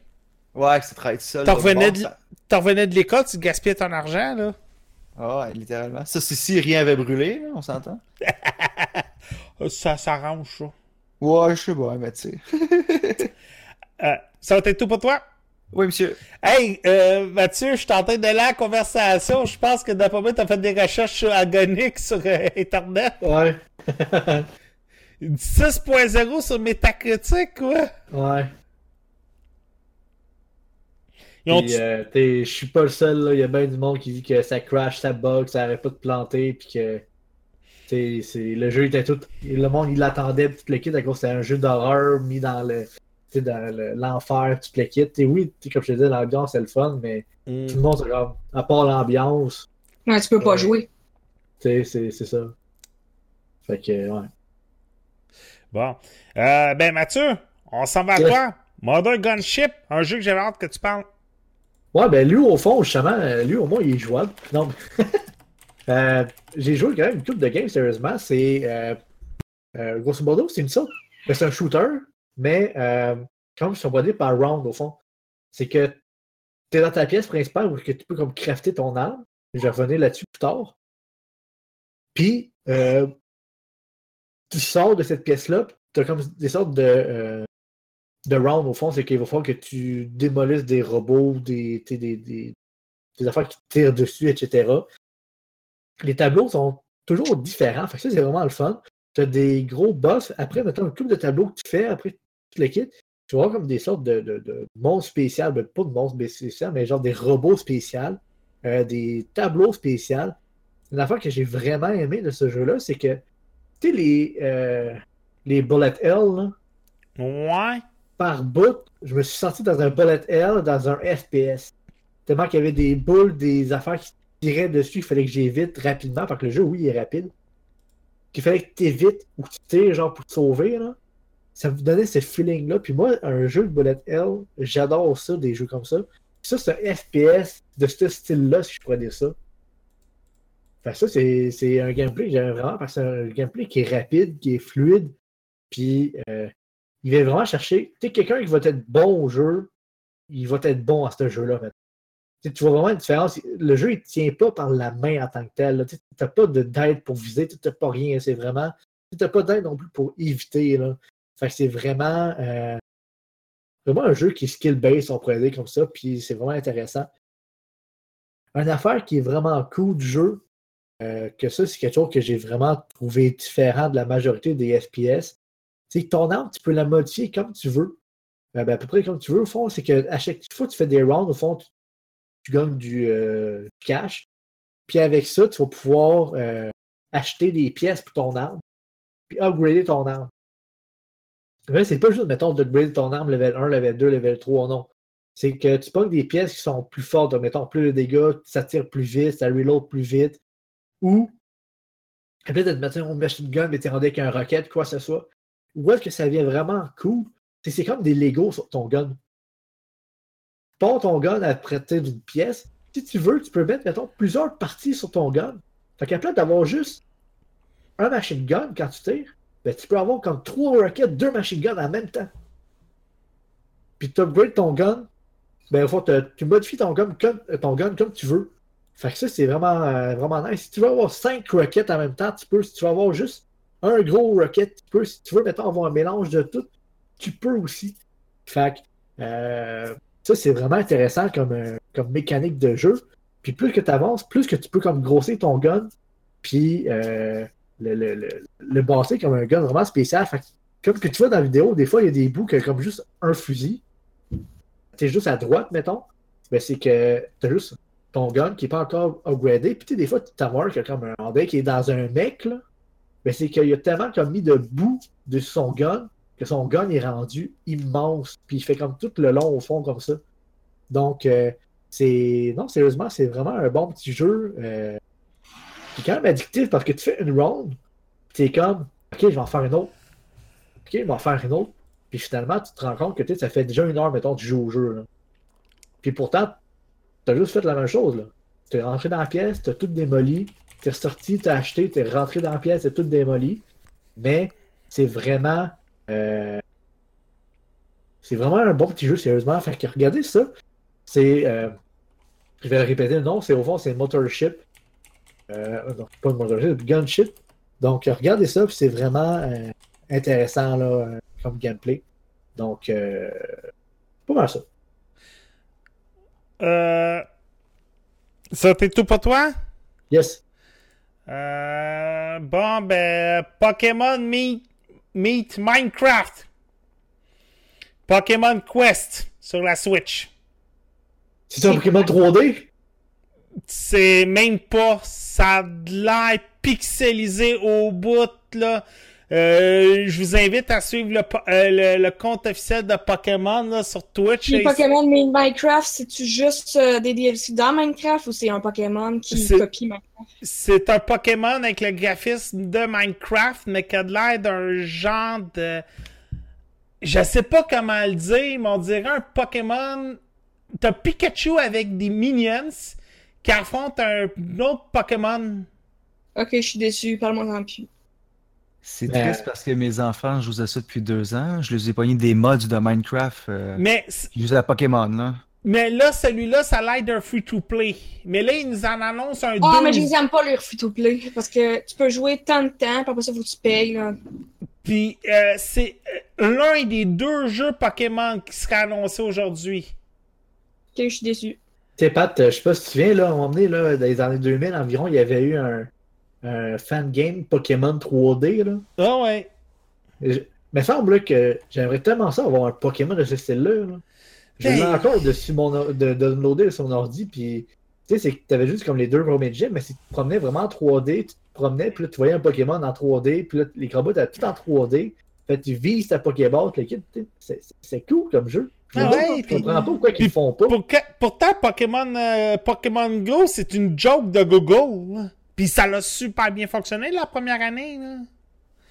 Ouais, travaille tout seul. T'en revenais, de... ça- t'en revenais de l'école, tu gaspillais ton argent, là. Ah, ouais, littéralement. Ça, c'est si rien avait brûlé, on s'entend? <laughs> Ça s'arrange, ça. Ouais, je sais pas, mais tu sais. <laughs> Euh, ça va être tout pour toi? Oui, monsieur. Hey, euh, Mathieu, je suis en train de la conversation. Je pense que d'après moi, t'as fait des recherches sur Agonic sur euh, Internet. Ouais. <laughs> 6.0 sur Metacritic, quoi. Ouais. Euh, t'es- je suis pas le seul, là. Il y a bien du monde qui dit que ça crash, ça bug, ça arrête pas de planter, puis que. c'est le jeu était tout. Le monde, il l'attendait, tout le kit, à cause c'était un jeu d'horreur mis dans le. tu sais, dans le- l'enfer, tu te le quittes. Et oui, tu sais, comme je te disais, l'ambiance, c'est le fun, mais Mm. tout le monde, comme, à part l'ambiance, Ouais, tu peux pas Ouais. jouer. tu sais, c'est c'est ça. Fait que, ouais. Bon. Euh, ben, Mathieu, on s'en va à toi. Mother Gunship, un jeu que j'avais hâte que tu parles. Ouais, ben lui, au fond, justement, euh, lui, au moins, il est jouable. Non, <laughs> Euh, j'ai joué quand même une couple de games, sérieusement. C'est. Euh, euh, grosso modo, c'est une sorte. ben, C'est un shooter, mais euh, comme ils sont bodés par round, au fond. C'est que tu es dans ta pièce principale où tu peux comme crafter ton arme. Je vais revenir là-dessus plus tard. Puis, euh, tu sors de cette pièce-là, tu as comme des sortes de, euh, de round au fond, c'est qu'il va falloir que tu démolisses des robots, des, des, des, des affaires qui tirent dessus, etc. Les tableaux sont toujours différents. Fait ça, c'est vraiment le fun. Tu as des gros boss. Après, mettons, un couple de tableaux que tu fais, après, tu le quittes. Tu vas comme des sortes de, de, de monstres spéciaux, ben, pas de monstres spéciaux, mais genre des robots spéciaux, euh, des tableaux spéciaux. Une affaire que j'ai vraiment aimé de ce jeu-là, c'est que, tu sais, les, euh, les Bullet Hell, Ouais. Par bout, je me suis senti dans un bullet hell, dans un FPS. Tellement qu'il y avait des boules, des affaires qui tiraient dessus, il fallait que j'évite rapidement, parce que le jeu, oui, il est rapide. Qu'il fallait que tu évites ou que tu tires, genre, pour te sauver, là. Ça me donnait ce feeling-là. Puis moi, un jeu de bullet hell, j'adore ça, des jeux comme ça. Ça, c'est un FPS de ce style-là, si je pourrais dire ça. Ça, c'est c'est un gameplay que j'aime vraiment, parce que c'est un gameplay qui est rapide, qui est fluide, puis euh, il va vraiment chercher. Tu sais, quelqu'un qui va être bon au jeu, il va être bon à ce jeu-là. Tu vois vraiment une différence. Le jeu, il ne tient pas par la main en tant que tel. Tu n'as pas de- d'aide pour viser, tu n'as pas rien. C'est vraiment. Tu n'as pas d'aide non plus pour éviter. Là. C'est vraiment, euh, vraiment un jeu qui est skill-based, on pourrait dire comme ça, puis c'est vraiment intéressant. Une affaire qui est vraiment cool du jeu, euh, que ça, c'est quelque chose que j'ai vraiment trouvé différent de la majorité des FPS. C'est que ton arme, tu peux la modifier comme tu veux. Euh, ben, à peu près comme tu veux. Au fond, c'est que à chaque fois que tu fais des rounds, au fond, tu, tu gagnes du euh, cash. Puis avec ça, tu vas pouvoir euh, acheter des pièces pour ton arme. Puis upgrader ton arme. Mais c'est pas juste, mettons, d'upgrader ton arme level 1, level 2, level 3, non. C'est que tu pognes des pièces qui sont plus fortes. Donc, mettons, plus de dégâts, ça tire plus vite, ça reload plus vite. Ou, de te mettre une machine gun, mais t'es rendu avec un rocket, quoi que ce soit. Où est-ce que ça vient vraiment cool? C'est comme des Legos sur ton gun. Pars ton gun à prêter d'une pièce. Si tu veux, tu peux mettre, mettons, plusieurs parties sur ton gun. Fait qu'à place d'avoir juste un machine gun quand tu tires, ben, tu peux avoir comme trois rockets, deux machine guns en même temps. Puis tu upgrades ton gun, ben, tu modifies ton gun, comme, euh, ton gun comme tu veux. Fait que ça, c'est vraiment, euh, vraiment nice. Si tu veux avoir cinq rockets en même temps, tu peux. Si tu veux avoir juste un gros rocket, tu peux. Si tu veux, mettons, avoir un mélange de tout, tu peux aussi. Fait que, euh, ça, c'est vraiment intéressant comme, euh, comme mécanique de jeu. Puis plus que tu avances, plus que tu peux comme grosser ton gun, puis euh, le, le, le, le bosser comme un gun vraiment spécial. Fait que, comme que tu vois dans la vidéo, des fois, il y a des bouts ont comme juste un fusil. T'es juste à droite, mettons. Ben, c'est que t'as juste ton gun qui n'est pas encore upgradé. Puis tu des fois, tu t'as qui a comme un Honda qui est dans un mec, là. Ben, c'est qu'il a tellement comme mis de bout de son gun que son gun est rendu immense. Puis il fait comme tout le long au fond comme ça. Donc, euh, c'est. Non, sérieusement, c'est vraiment un bon petit jeu. Euh... qui est quand même addictif parce que tu fais une round, t'es comme, ok, je vais en faire une autre. Ok, je vais en faire une autre. Puis finalement, tu te rends compte que ça fait déjà une heure, mettons, tu joues au jeu. Puis pourtant, t'as juste fait la même chose. là. T'es rentré dans la pièce, t'as tout démoli. T'es ressorti, t'as acheté, t'es rentré dans la pièce, t'as tout démoli. Mais c'est vraiment. euh, C'est vraiment un bon petit jeu, sérieusement. Fait que regardez ça. C'est. euh, Je vais le répéter le nom, c'est au fond, c'est Motorship. Euh, non, pas Motorship, Gunship. Donc regardez ça, puis c'est vraiment euh, intéressant là, comme gameplay. Donc, pas mal ça. Euh... Ça, t'es tout pour toi? Yes. Euh, bon, ben, Pokémon Meet, Meet Minecraft. Pokémon Quest sur la Switch. C'est un Pokémon 3D? C'est même pas. Ça a de l'air pixelisé au bout, là. Euh, je vous invite à suivre le, euh, le, le compte officiel de Pokémon là, sur Twitch. Les Pokémon made Minecraft, c'est-tu juste euh, des DLC dans Minecraft ou c'est un Pokémon qui copie Minecraft? C'est un Pokémon avec le graphisme de Minecraft, mais qui a de l'air d'un genre de. Je sais pas comment le dire, mais on dirait un Pokémon. T'as Pikachu avec des minions qui affrontent un autre Pokémon. Ok, je suis déçu, parle-moi en plus. C'est Ben- triste parce que mes enfants jouent à ça depuis deux ans. Je les ai pognés des mods de Minecraft. Euh, Mais, Ils jouent à Pokémon, là. mais là, celui-là, ça a l'air d'un free-to-play. Mais là, ils nous en annoncent un Ah, mais je 12. les aime pas les free-to-play parce que tu peux jouer tant de temps, puis après ça, faut que tu payes. Là. Puis euh, c'est euh, l'un des deux jeux Pokémon qui sera annoncé aujourd'hui. Ok, je suis déçu. Tu sais, Pat, je sais pas si tu te souviens, là, à un moment donné, là, dans les années 2000 environ, il y avait eu un, un fan game Pokémon 3D. Là. Ah ouais. Et je- Il me semble que j'aimerais tellement ça avoir un Pokémon de ce style-là. là. Je l'ai Hey. encore dessus mon or- de, de downloader sur mon ordi, puis tu sais, c'est que t'avais juste comme les deux premiers gyms, mais si tu te promenais vraiment en 3D, tu te promenais, puis là, tu voyais un Pokémon en 3D, puis là, les combats, t'as tout en 3D. Fait tu vises ta Pokéball, c'est- cool comme jeu. Je Ah comprends ouais, pas- je comprends pas pourquoi ils le font pas. Pour pourtant, Pokémon, euh, Pokémon Go, c'est une joke de Google. Puis ça l'a super bien fonctionné la première année. Là.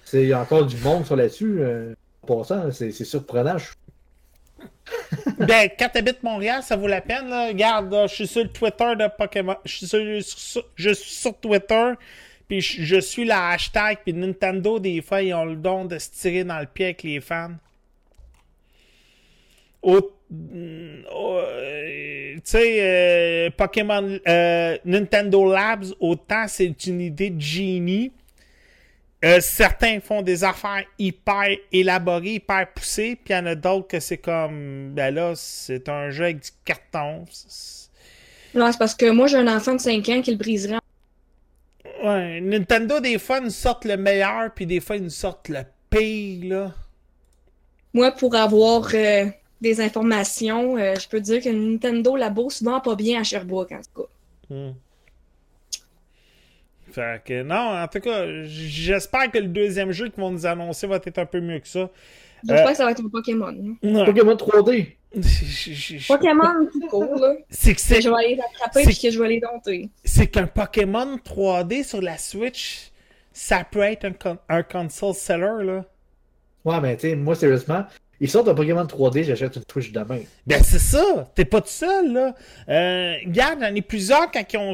C'est il y a encore du monde sur là-dessus. euh, en passant, c'est c'est surprenant. Je- ben, quand t'habites Montréal, ça vaut la peine. Là. Regarde, là, je suis sur le Twitter de Pokémon. Je suis sur, sur- je suis sur Twitter. Puis je, je suis la hashtag. Puis Nintendo, des fois, ils ont le don de se tirer dans le pied avec les fans. Au- tu sais, euh, Pokémon, euh, Nintendo Labs, autant c'est une idée de génie. Euh, certains font des affaires hyper élaborées, hyper poussées, puis il y en a d'autres que c'est comme, ben là, c'est un jeu avec du carton. Non, c'est parce que moi, j'ai un enfant de 5 ans qui le briserait. Ouais, Nintendo, des fois, nous sortent le meilleur, puis des fois, ils nous sortent le pire, là. Moi, pour avoir euh, des informations, euh, je peux dire que Nintendo Labo se vend pas bien à Sherbrooke, en tout cas. Hmm. Fait que non, en tout cas, j'espère que le deuxième jeu qu'ils vont nous annoncer va être un peu mieux que ça. J'espère Euh, que ça va être un Pokémon. hein. Pokémon 3D. Je- je- je- Pokémon tout court, là. <laughs> C'est que Que c'est je vais aller les attraper puis que je vais les dompter. c'est qu'un Pokémon 3D sur la Switch, ça peut être un, con- un console seller, là. Ouais, mais tu sais, moi, sérieusement, ils sortent un Pokémon 3D, j'achète une Twitch demain. Ben c'est ça, t'es pas tout seul là. Euh, regarde, j'en ai plusieurs quand ont,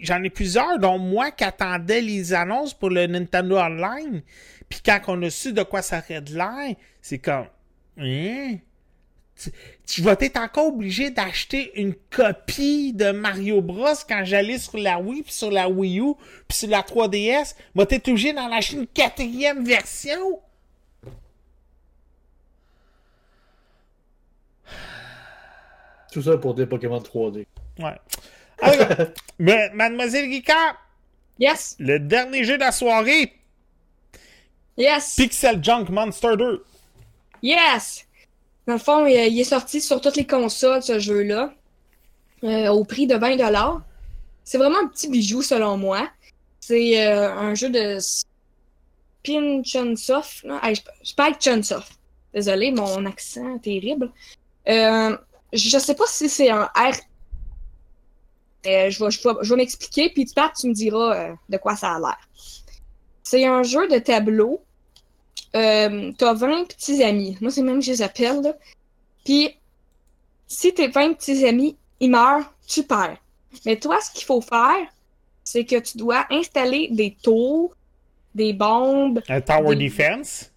j'en ai plusieurs dont moi qui attendaient les annonces pour le Nintendo Online. Puis quand on a su de quoi ça aurait de c'est comme, hein? Tu, tu vas être encore obligé d'acheter une copie de Mario Bros quand j'allais sur la Wii puis sur la Wii U puis sur la 3DS. Moi t'es obligé d'en acheter une quatrième version. Tout ça pour des Pokémon 3D. Ouais. <laughs> Mais, Mademoiselle Ricard, Yes! le dernier jeu de la soirée, Yes! Pixel Junk Monster 2. Yes! Dans le fond, il il est sorti sur toutes les consoles, ce jeu-là, euh, au prix de 20$. C'est vraiment un petit bijou, selon moi. C'est euh, un jeu de Spin Chunsoft. avec Chunsoft. Désolé, mon accent est terrible. Euh, je sais pas si c'est un R. Euh, je vais, je vais, je vais m'expliquer, puis tu pars, tu me diras euh, de quoi ça a l'air. C'est un jeu de tableau euh, t'as 20 petits amis. Moi, c'est même que je les appelle. là. Puis, si tes 20 petits amis, ils meurent, tu perds. Mais toi, ce qu'il faut faire, c'est que tu dois installer des tours, des bombes. Un Tower Des- Defense?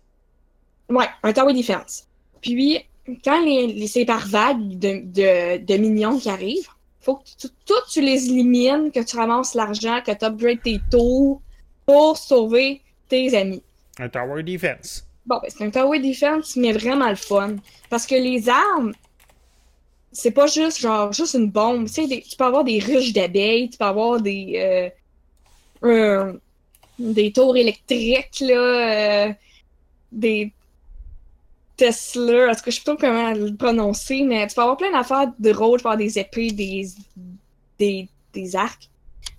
Ouais, un tower defense. Puis, quand les, les- c'est par vague de, de, qui arrivent, faut que tu, tout tu les élimines, que tu ramasses l'argent, que tu upgrades tes tours pour sauver tes amis. Un Tower Defense. Bon, ben, c'est un tower defense, mais vraiment le fun. Parce que les armes, c'est pas juste genre juste une bombe. Tu sais, des- tu peux avoir des ruches d'abeilles, tu peux avoir des euh, euh, des tours électriques, là, euh, des Tesla, est-ce que je sais pas comment le prononcer, mais tu peux avoir plein d'affaires de rôle, tu peux avoir des épées, des, des, arcs.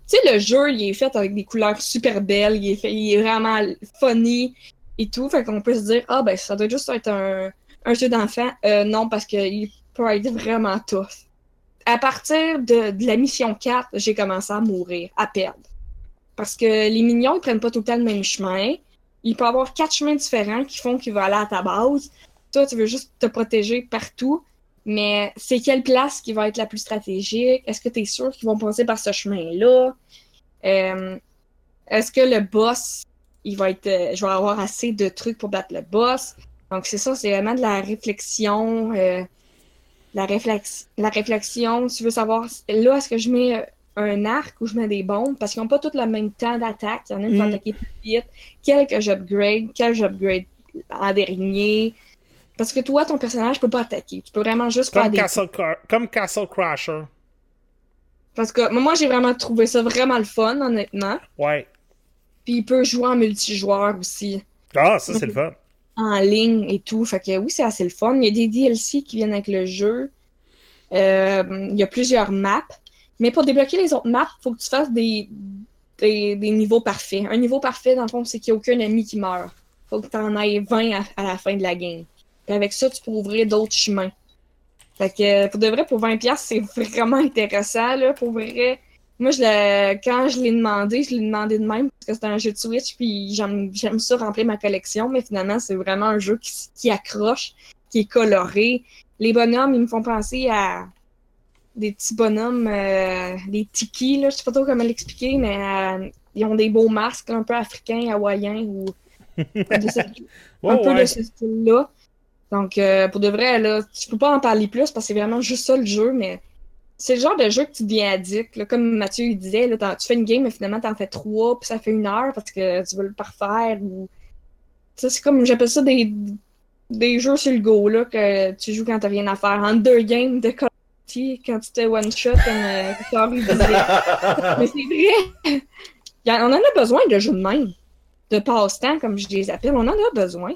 Tu sais, le jeu, il est fait avec des couleurs super belles, il est, vraiment funny. et tout. Fait qu'on peut se dire, ah ben ça doit juste être un, un jeu d'enfant. Euh, non, parce qu'il peut être vraiment tough. À partir de, la mission 4, j'ai commencé à mourir, à perdre. Parce que les mignons, ils prennent pas tout le temps le même chemin. Il peut avoir quatre chemins différents qui font qu'il va aller à ta base. Toi, tu veux juste te protéger partout. Mais c'est quelle place qui va être la plus stratégique? Est-ce que tu es sûr qu'ils vont passer par ce chemin-là? Euh, Est-ce que le boss, il va être. euh, je vais avoir assez de trucs pour battre le boss? Donc, c'est ça, c'est vraiment de la réflexion. euh, la, réflex la réflexion, tu veux savoir, là, est-ce que je mets un arc ou je mets des bombes? Parce qu'ils n'ont pas tous le même temps d'attaque. Il y en a une qui Mm. attaquer plus vite. Quel que j'upgrade? Quel j'upgrade en dernier? Parce que toi, ton personnage peut pas attaquer. Tu peux vraiment juste Comme des Castle, Cra- comme Castle Crasher. Parce que moi, j'ai vraiment trouvé ça vraiment le fun, honnêtement. Ouais. Puis il peut jouer en multijoueur aussi, Ah, ça, c'est le fun. en ligne et tout. Fait que oui, c'est assez le fun. Il y a des DLC qui viennent avec le jeu. Euh, il y a plusieurs maps. Mais pour débloquer les autres maps, il faut que tu fasses des, des, des niveaux parfaits. Un niveau parfait, dans le fond, c'est qu'il n'y a aucun ennemi qui meurt. faut que tu en ailles 20 à, à la fin de la game. Puis avec ça, tu peux ouvrir d'autres chemins. Fait que pour de vrai, pour 20$, c'est <laughs> vraiment intéressant. Là, pour vrai, moi, je quand je l'ai demandé, je l'ai demandé de même parce que c'est un jeu de Switch, puis j'aime j'aime ça remplir ma collection, mais finalement, c'est vraiment un jeu qui, accroche, qui est coloré. Les bonhommes, ils me font penser à des petits bonhommes, euh, des tikis, là, je sais pas trop comment l'expliquer, mais euh, ils ont des beaux masques un peu africains, hawaïens ou <laughs> de ce- un Oh, peu ouais. de ce style-là. Donc, euh, pour de vrai, là, je peux pas en parler plus parce que c'est vraiment juste ça le jeu, mais c'est le genre de jeu que tu deviens addict. là. Comme Mathieu il disait, là, tu fais une game, mais finalement, t'en fais trois, puis ça fait une heure parce que tu veux le parfaire. Ou... Ça, c'est comme, j'appelle ça des, des jeux sur le go, là, que tu joues quand t'as rien à faire. En deux games de Call of Duty, quand tu te one-shot, comme euh. <laughs> Mais c'est vrai! En- on en a besoin de jeux de même. De passe-temps, comme je les appelle. On en a besoin.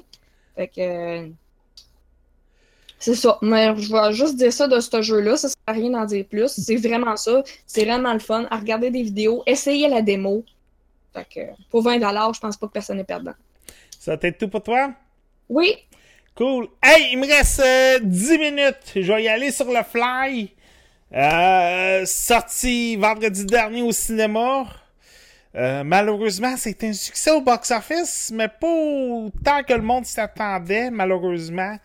Fait que. C'est ça. Mais je vais juste dire ça de ce jeu-là. Ça sert à rien d'en dire plus. C'est vraiment ça. C'est vraiment le fun. À regarder des vidéos. Essayer la démo. Fait que pour 20$, je pense pas que personne n'est perdant. Ça être tout pour toi? Oui! Cool. Hey, il me reste euh, 10 minutes. Je vais y aller sur le fly. Euh, sorti vendredi dernier au cinéma. Euh, malheureusement, c'est un succès au box-office, mais pas autant que le monde s'attendait, malheureusement.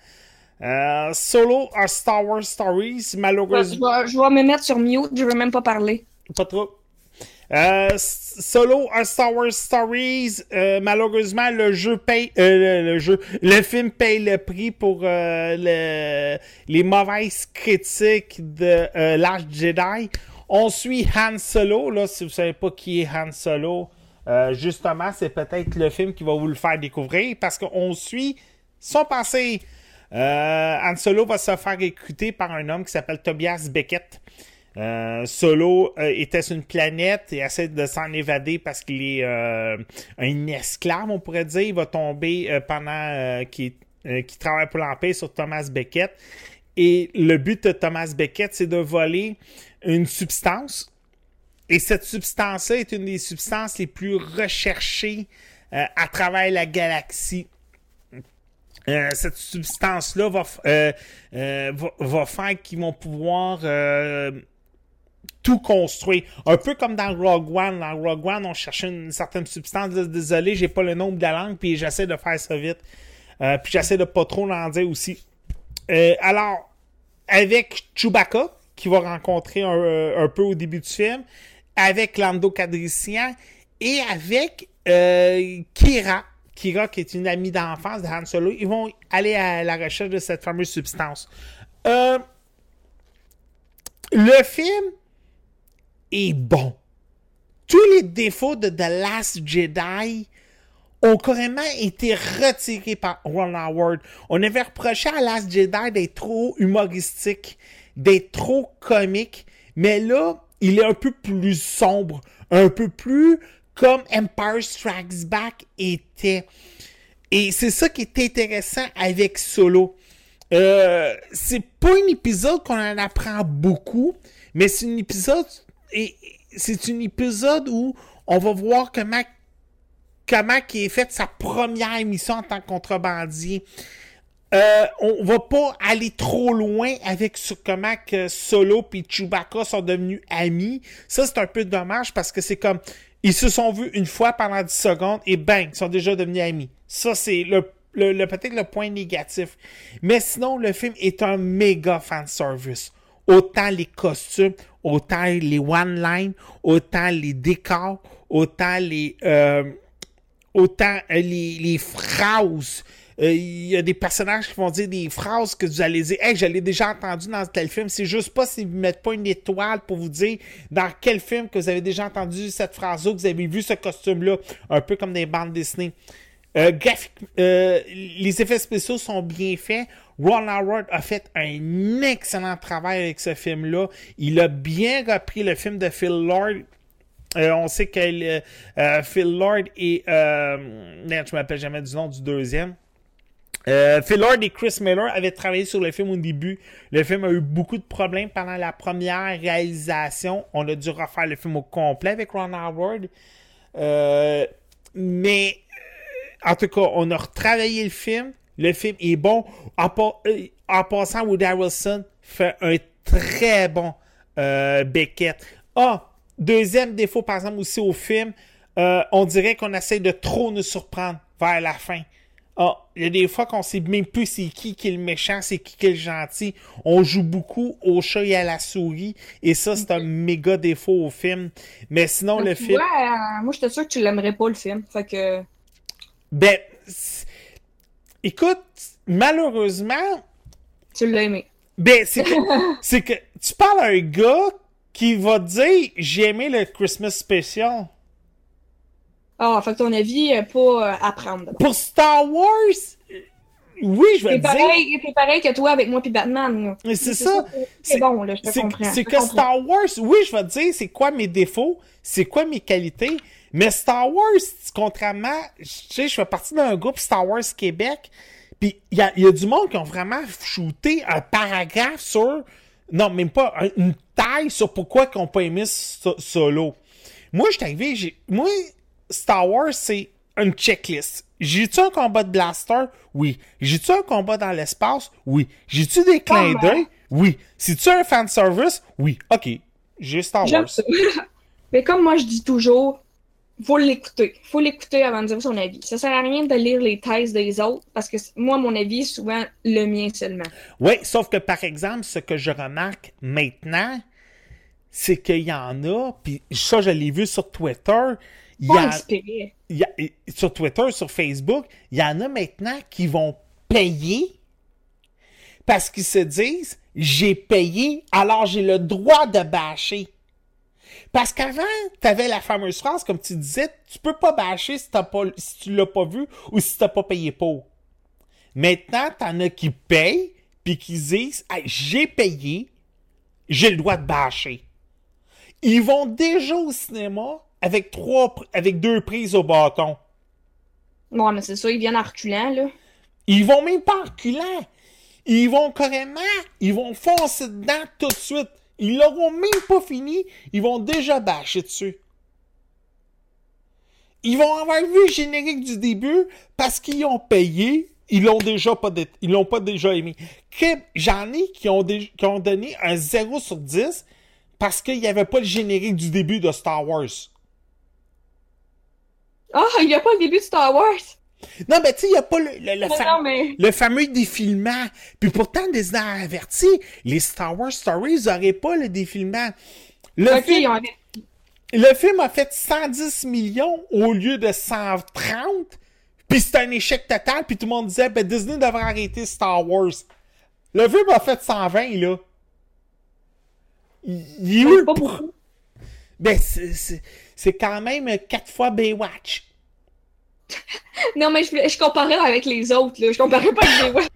Euh, Solo à Star Wars Stories, malheureusement. je vais me mettre sur mute. Je veux même pas parler. Pas trop. Euh, Solo à Star Wars Stories, euh, malheureusement, le jeu paye, le, le jeu, le film paye le prix pour le- les mauvaises critiques de Last Jedi. On suit Han Solo, là, si vous savez pas qui est Han Solo, justement, c'est peut-être le film qui va vous le faire découvrir parce qu'on suit son passé. Euh, Solo va se faire recruter par un homme qui s'appelle Tobias Beckett. Euh, Solo euh, était sur une planète et essaie de s'en évader parce qu'il est euh, un esclave, on pourrait dire. Il va tomber euh, pendant euh, qu'il travaille pour l'Empire sur Thomas Beckett. Et le but de Thomas Beckett, c'est de voler une substance. Et cette substance-là est une des substances les plus recherchées à travers la galaxie. Euh, cette substance-là va, euh, euh, va, va faire qu'ils vont pouvoir euh, tout construire. Un peu comme dans Rogue One. Dans Rogue One, on cherchait une certaine substance. Désolé, j'ai pas le nombre de la langue, puis j'essaie de faire ça vite. Puis j'essaie de pas trop en dire aussi. Alors, avec Chewbacca, qui va rencontrer un, peu au début du film, avec Lando Cadrician et avec Kira. Qui est une amie d'enfance de Han Solo, ils vont aller à la recherche de cette fameuse substance. Euh, le film est bon. Tous les défauts de The Last Jedi ont carrément été retirés par Ron Howard. On avait reproché à Last Jedi d'être trop humoristique, d'être trop comique, mais là, il est un peu plus sombre, un peu plus comme Empire Strikes Back était. Et c'est ça qui est intéressant avec Solo. Euh, c'est pas un épisode qu'on en apprend beaucoup, mais c'est un épisode et c'est un épisode où on va voir comment comment il est fait sa première émission en tant que contrebandier. Euh, on va pas aller trop loin avec sur comment Solo et Chewbacca sont devenus amis. Ça, c'est un peu dommage parce que c'est comme ils se sont vus une fois pendant 10 secondes et bang, ils sont déjà devenus amis. Ça, c'est peut-être le point négatif. Mais sinon, le film est un méga fan service. Autant les costumes, autant les one-line, autant les décors, autant les, euh, euh, les phrases. Euh, Il y a des personnages qui vont dire des phrases que vous allez dire Hey, je l'ai déjà entendu dans tel film. C'est juste pas s'ils ne mettent pas une étoile pour vous dire dans quel film que vous avez déjà entendu cette phrase-là, que vous avez vu ce costume-là. Un peu comme des bandes Disney. Euh, graphique- euh, les effets spéciaux sont bien faits. Ron Howard a fait un excellent travail avec ce film-là. Il a bien repris le film de Phil Lord. On sait que Phil Lord et... Je ne m'appelle jamais du nom du deuxième. Euh, et Chris Miller avaient travaillé sur le film au début. Le film a eu beaucoup de problèmes pendant la première réalisation. On a dû refaire le film au complet avec Ron Howard. Euh, mais euh, en tout cas, on a retravaillé le film. Le film est bon. Euh, en passant, Woody Harrelson fait un très bon euh, Beckett. Ah, deuxième défaut, par exemple, aussi au film, on dirait qu'on essaie de trop nous surprendre vers la fin. Ah, il y a des fois qu'on sait même plus c'est qui qui est le méchant, c'est qui qui est le gentil. On joue beaucoup au chat et à la souris, et ça, c'est un méga défaut au film. Mais sinon, le film... vois, euh, moi, j'étais sûre que tu l'aimerais pas, le film. Fait que. Ben, écoute, malheureusement, Tu l'as aimé. ben, c'est que, <laughs> c'est que tu parles à un gars qui va te dire j'ai aimé le Christmas Special. Ah, fait que ton avis, euh, pas euh, à prendre. d'abord. Pour Star Wars, euh, oui, je vais te dire. t'es pareil que toi avec moi puis Batman. c'est ça. C'est bon, là, je te C'est comprends. c'est je que comprends. Star Wars, oui, je vais te dire c'est quoi mes défauts, c'est quoi mes qualités, mais Star Wars, contrairement, tu sais, je fais partie d'un groupe Star Wars Québec, puis il y a, il y a du monde qui ont vraiment shooté un paragraphe sur, non, même pas, un- une taille sur pourquoi ils n'ont pas aimé so- Solo. Moi, je suis arrivé, moi, Star Wars, c'est une checklist. J'ai-tu un combat de blaster? Oui. J'ai-tu un combat dans l'espace? Oui. J'ai-tu des clins d'œil? Oui. C'est-tu un fanservice? Oui. OK. J'ai Star Wars. <laughs> Mais comme moi, je dis toujours, faut l'écouter. Faut l'écouter avant de dire son avis. Ça sert à rien de lire les thèses des autres parce que moi, mon avis est souvent le mien seulement. Oui, sauf que par exemple, ce que je remarque maintenant, c'est qu'il y en a, puis ça, je l'ai vu sur Twitter, il y a, inspiré. il y a- sur Twitter, sur Facebook, il y en a maintenant qui vont payer parce qu'ils se disent j'ai payé, alors j'ai le droit de bâcher. Parce qu'avant, tu avais la fameuse phrase, comme tu disais, tu peux pas bâcher si, t'as pas, si tu l'as pas vu ou si tu pas payé pour. Maintenant, t'en as qui payent, puis qui disent Hey, j'ai payé, j'ai le droit de bâcher. Ils vont déjà au cinéma avec trois, avec deux prises au bâton. Ouais, mais c'est ça, ils viennent en reculant, là. Ils vont même pas en reculant. Ils vont carrément, ils vont foncer dedans tout de suite. Ils l'auront même pas fini, ils vont déjà bâcher dessus. Ils vont avoir vu le générique du début parce qu'ils ont payé, ils l'ont déjà pas ils l'ont pas déjà aimé. J'en ai qui ont, qui ont donné un 0 sur 10 parce qu'il n'y avait pas le générique du début de Star Wars. Ah, il n'y a pas le début de Star Wars! Non, mais tu sais, il n'y a pas le, le- le Non, fa- non, mais. le fameux défilement. Puis pourtant, Disney a averti, les Star Wars Stories n'auraient pas le défilement. Le, film, le film a fait 110 millions au lieu de 130. Puis c'est un échec total. Puis tout le monde disait, ben Disney devrait arrêter Star Wars. Le film a fait 120, là. Il il a eu le pas. Ben, c'est- c'est quand même 4 fois Baywatch. <laughs> Non, mais je, je comparais avec les autres, là. Je comparais pas avec <laughs> ouais.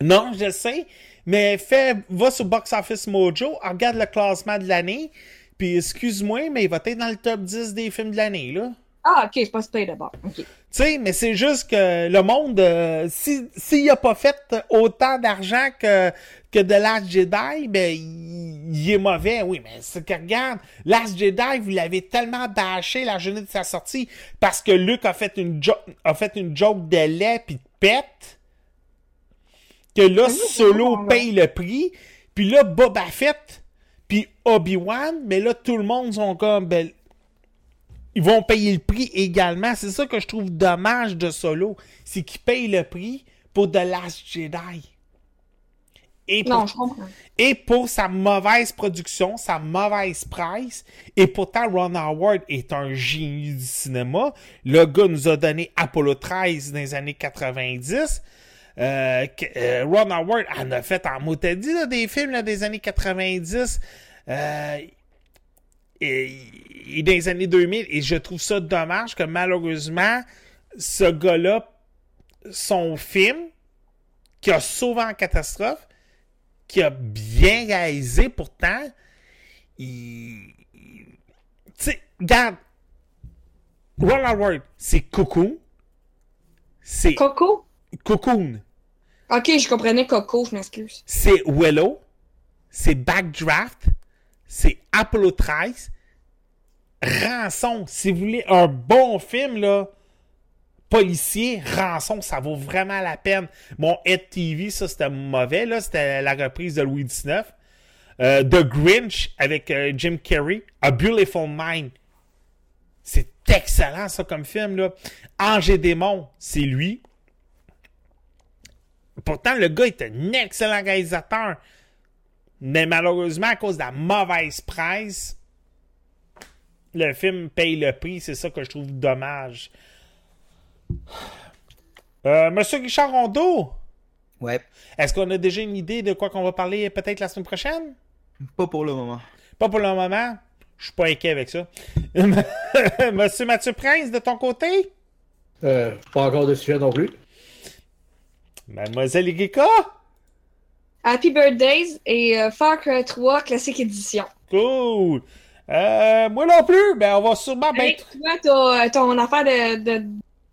Non, je sais. Mais fais, va sur Box Office Mojo, regarde le classement de l'année, puis excuse-moi, mais il va être dans le top 10 des films de l'année, là. Ah, ok, c'est pas play d'abord. Ok. Tu sais, mais c'est juste que le monde, euh, si- s'il a pas fait autant d'argent que, que de Last Jedi, ben, il, est mauvais. Oui, mais c'est que regarde, Last Jedi, vous l'avez tellement bâché la journée de sa sortie parce que Luke a fait une, jo- a fait une joke de lait pis de pète que là, Ah oui, Solo paye le prix. Puis là, Boba Fett puis Obi-Wan, mais là, tout le monde sont comme, ben, ils vont payer le prix également. C'est ça que je trouve dommage de Solo. C'est qu'ils payent le prix pour The Last Jedi. Et pour, Non, je comprends. et pour sa mauvaise production, sa mauvaise presse. Et pourtant, Ron Howard est un génie du cinéma. Le gars nous a donné Apollo 13 dans les années 90. Euh, euh, Ron Howard en a fait en motadie des films là, des années 90. Euh, et, et dans les années 2000. Et je trouve ça dommage que malheureusement, ce gars-là, son film, qui a sauvé en catastrophe, qui a bien réalisé pourtant, il. Tu sais, regarde, Ron Howard, c'est Cocoon. C'est Coco? Cocoon. Ok, je comprenais Coco, je m'excuse. c'est Willow, c'est Backdraft, c'est Apollo 13, Rançon. Si vous voulez un bon film, là, policier, Rançon, ça vaut vraiment la peine. Mon Head TV, ça, c'était mauvais, là. C'était la reprise de Louis XIX. Euh, The Grinch avec euh, Jim Carrey. A Beautiful Mind. C'est excellent, ça, comme film, là. Ange et démon, c'est lui. Pourtant, le gars est un excellent réalisateur. Mais malheureusement, à cause de la mauvaise presse, le film paye le prix. C'est ça que je trouve dommage. Euh, Monsieur Richard Rondeau, Ouais, est-ce qu'on a déjà une idée de quoi qu'on va parler peut-être la semaine prochaine? pas pour le moment. Pas pour le moment. Je suis pas inquiet avec ça. <laughs> Monsieur Mathieu Prince, de ton côté? Euh, pas encore de sujet non plus. Mademoiselle Igeka? Happy Birthdays et euh, Far Cry 3 Classic Edition. Cool. Euh, moi non plus. Ben, on va sûrement Hey, mettre... toi, t'as- ton affaire de, de,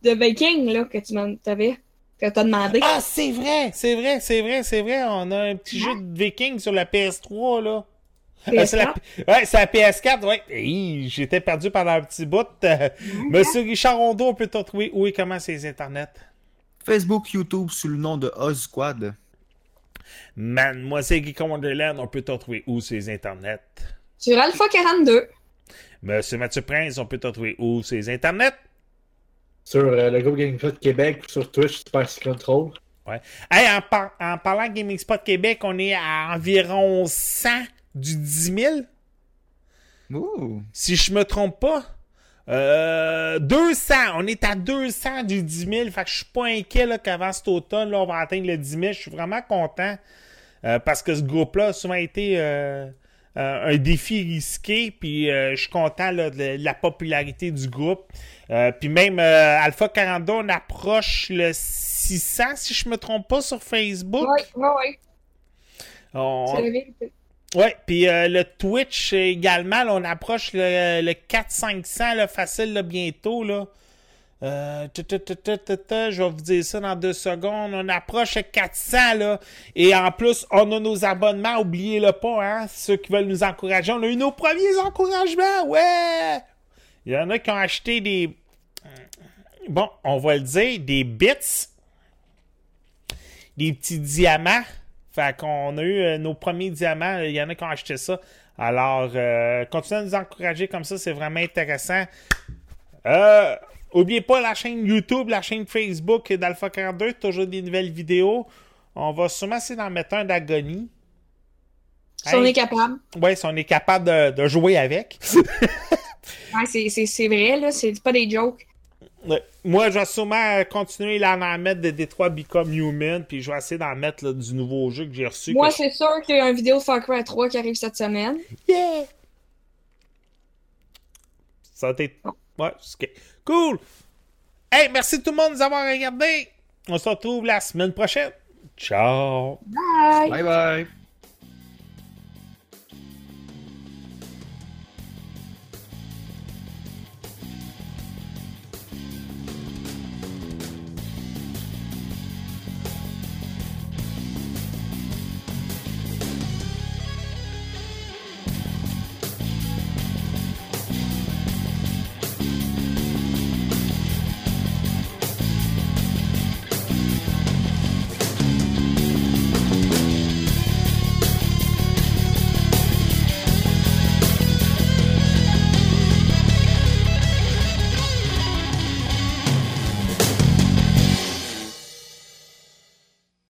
de Viking, là, que tu t'avais, que t'as demandé. Ah, c'est vrai, c'est vrai, c'est vrai, c'est vrai. On a un petit jeu de Viking sur la PS3, là. Euh, c'est la... Ouais, c'est la PS4, ouais. Hey, J'étais perdu pendant un petit bout. Euh, Monsieur Richard Rondeau, on peut te retrouver où et comment sur les internets? Facebook, YouTube sous le nom de Oz Squad. Mademoiselle Geek Wonderland, on peut te retrouver où sur les internets? Sur Alpha 42. Monsieur Mathieu Prince, on peut te retrouver où sur les internets? Sur euh, le groupe Gaming Club Québec, sur Twitch, Super Control. Ouais. Hey, en, par- en parlant de Gaming Spot Québec, on est à environ 100 du 10 000. Ouh. Si je me trompe pas. Euh, 200. On est à 200 du 10 000. Fait que je suis pas inquiet là, qu'avant cet automne, là, on va atteindre le 10 000. Je suis vraiment content. euh, parce que ce groupe-là a souvent été euh, euh, un défi risqué. Puis euh, je suis content là, de, la popularité du groupe. Euh, puis même euh, Alpha 42, on approche le 600, si je me trompe pas, sur Facebook. Oui, oui, oui. On- C'est la vérité. Ouais, puis euh, le Twitch également, on approche le, le 400-500 là, facile bientôt. Là. Euh, je vais vous dire ça dans deux secondes. On approche le 400 là. Et en plus, on a nos abonnements, oubliez-le pas, hein, ceux qui veulent nous encourager. On a eu nos premiers encouragements, ouais! Il y en a qui ont acheté des... Bon, on va le dire, des bits des petits diamants. Fait qu'on a eu euh, nos premiers diamants. Il y en a qui ont acheté ça. Alors, euh, continuez à nous encourager comme ça. C'est vraiment intéressant. Euh, oubliez pas la chaîne YouTube, la chaîne Facebook d'Alpha 42. Toujours des nouvelles vidéos. On va sûrement essayer d'en mettre un d'agonie. Si on est capable. Ouais, si on est capable de, de jouer avec. <laughs> Ouais, c'est vrai, là. C'est pas des jokes. Ouais. Moi, je vais sûrement continuer là, à en mettre de Détroit Become Human. Puis je vais essayer d'en mettre là, du nouveau jeu que j'ai reçu. Moi, je- c'est sûr qu'il y a une vidéo de Far Cry 3 qui arrive cette semaine. Yeah! Ça a été. Ouais, c'est ok. Cool! Hey, merci tout le monde de nous avoir regardé. On se retrouve la semaine prochaine. Ciao! Bye! Bye bye.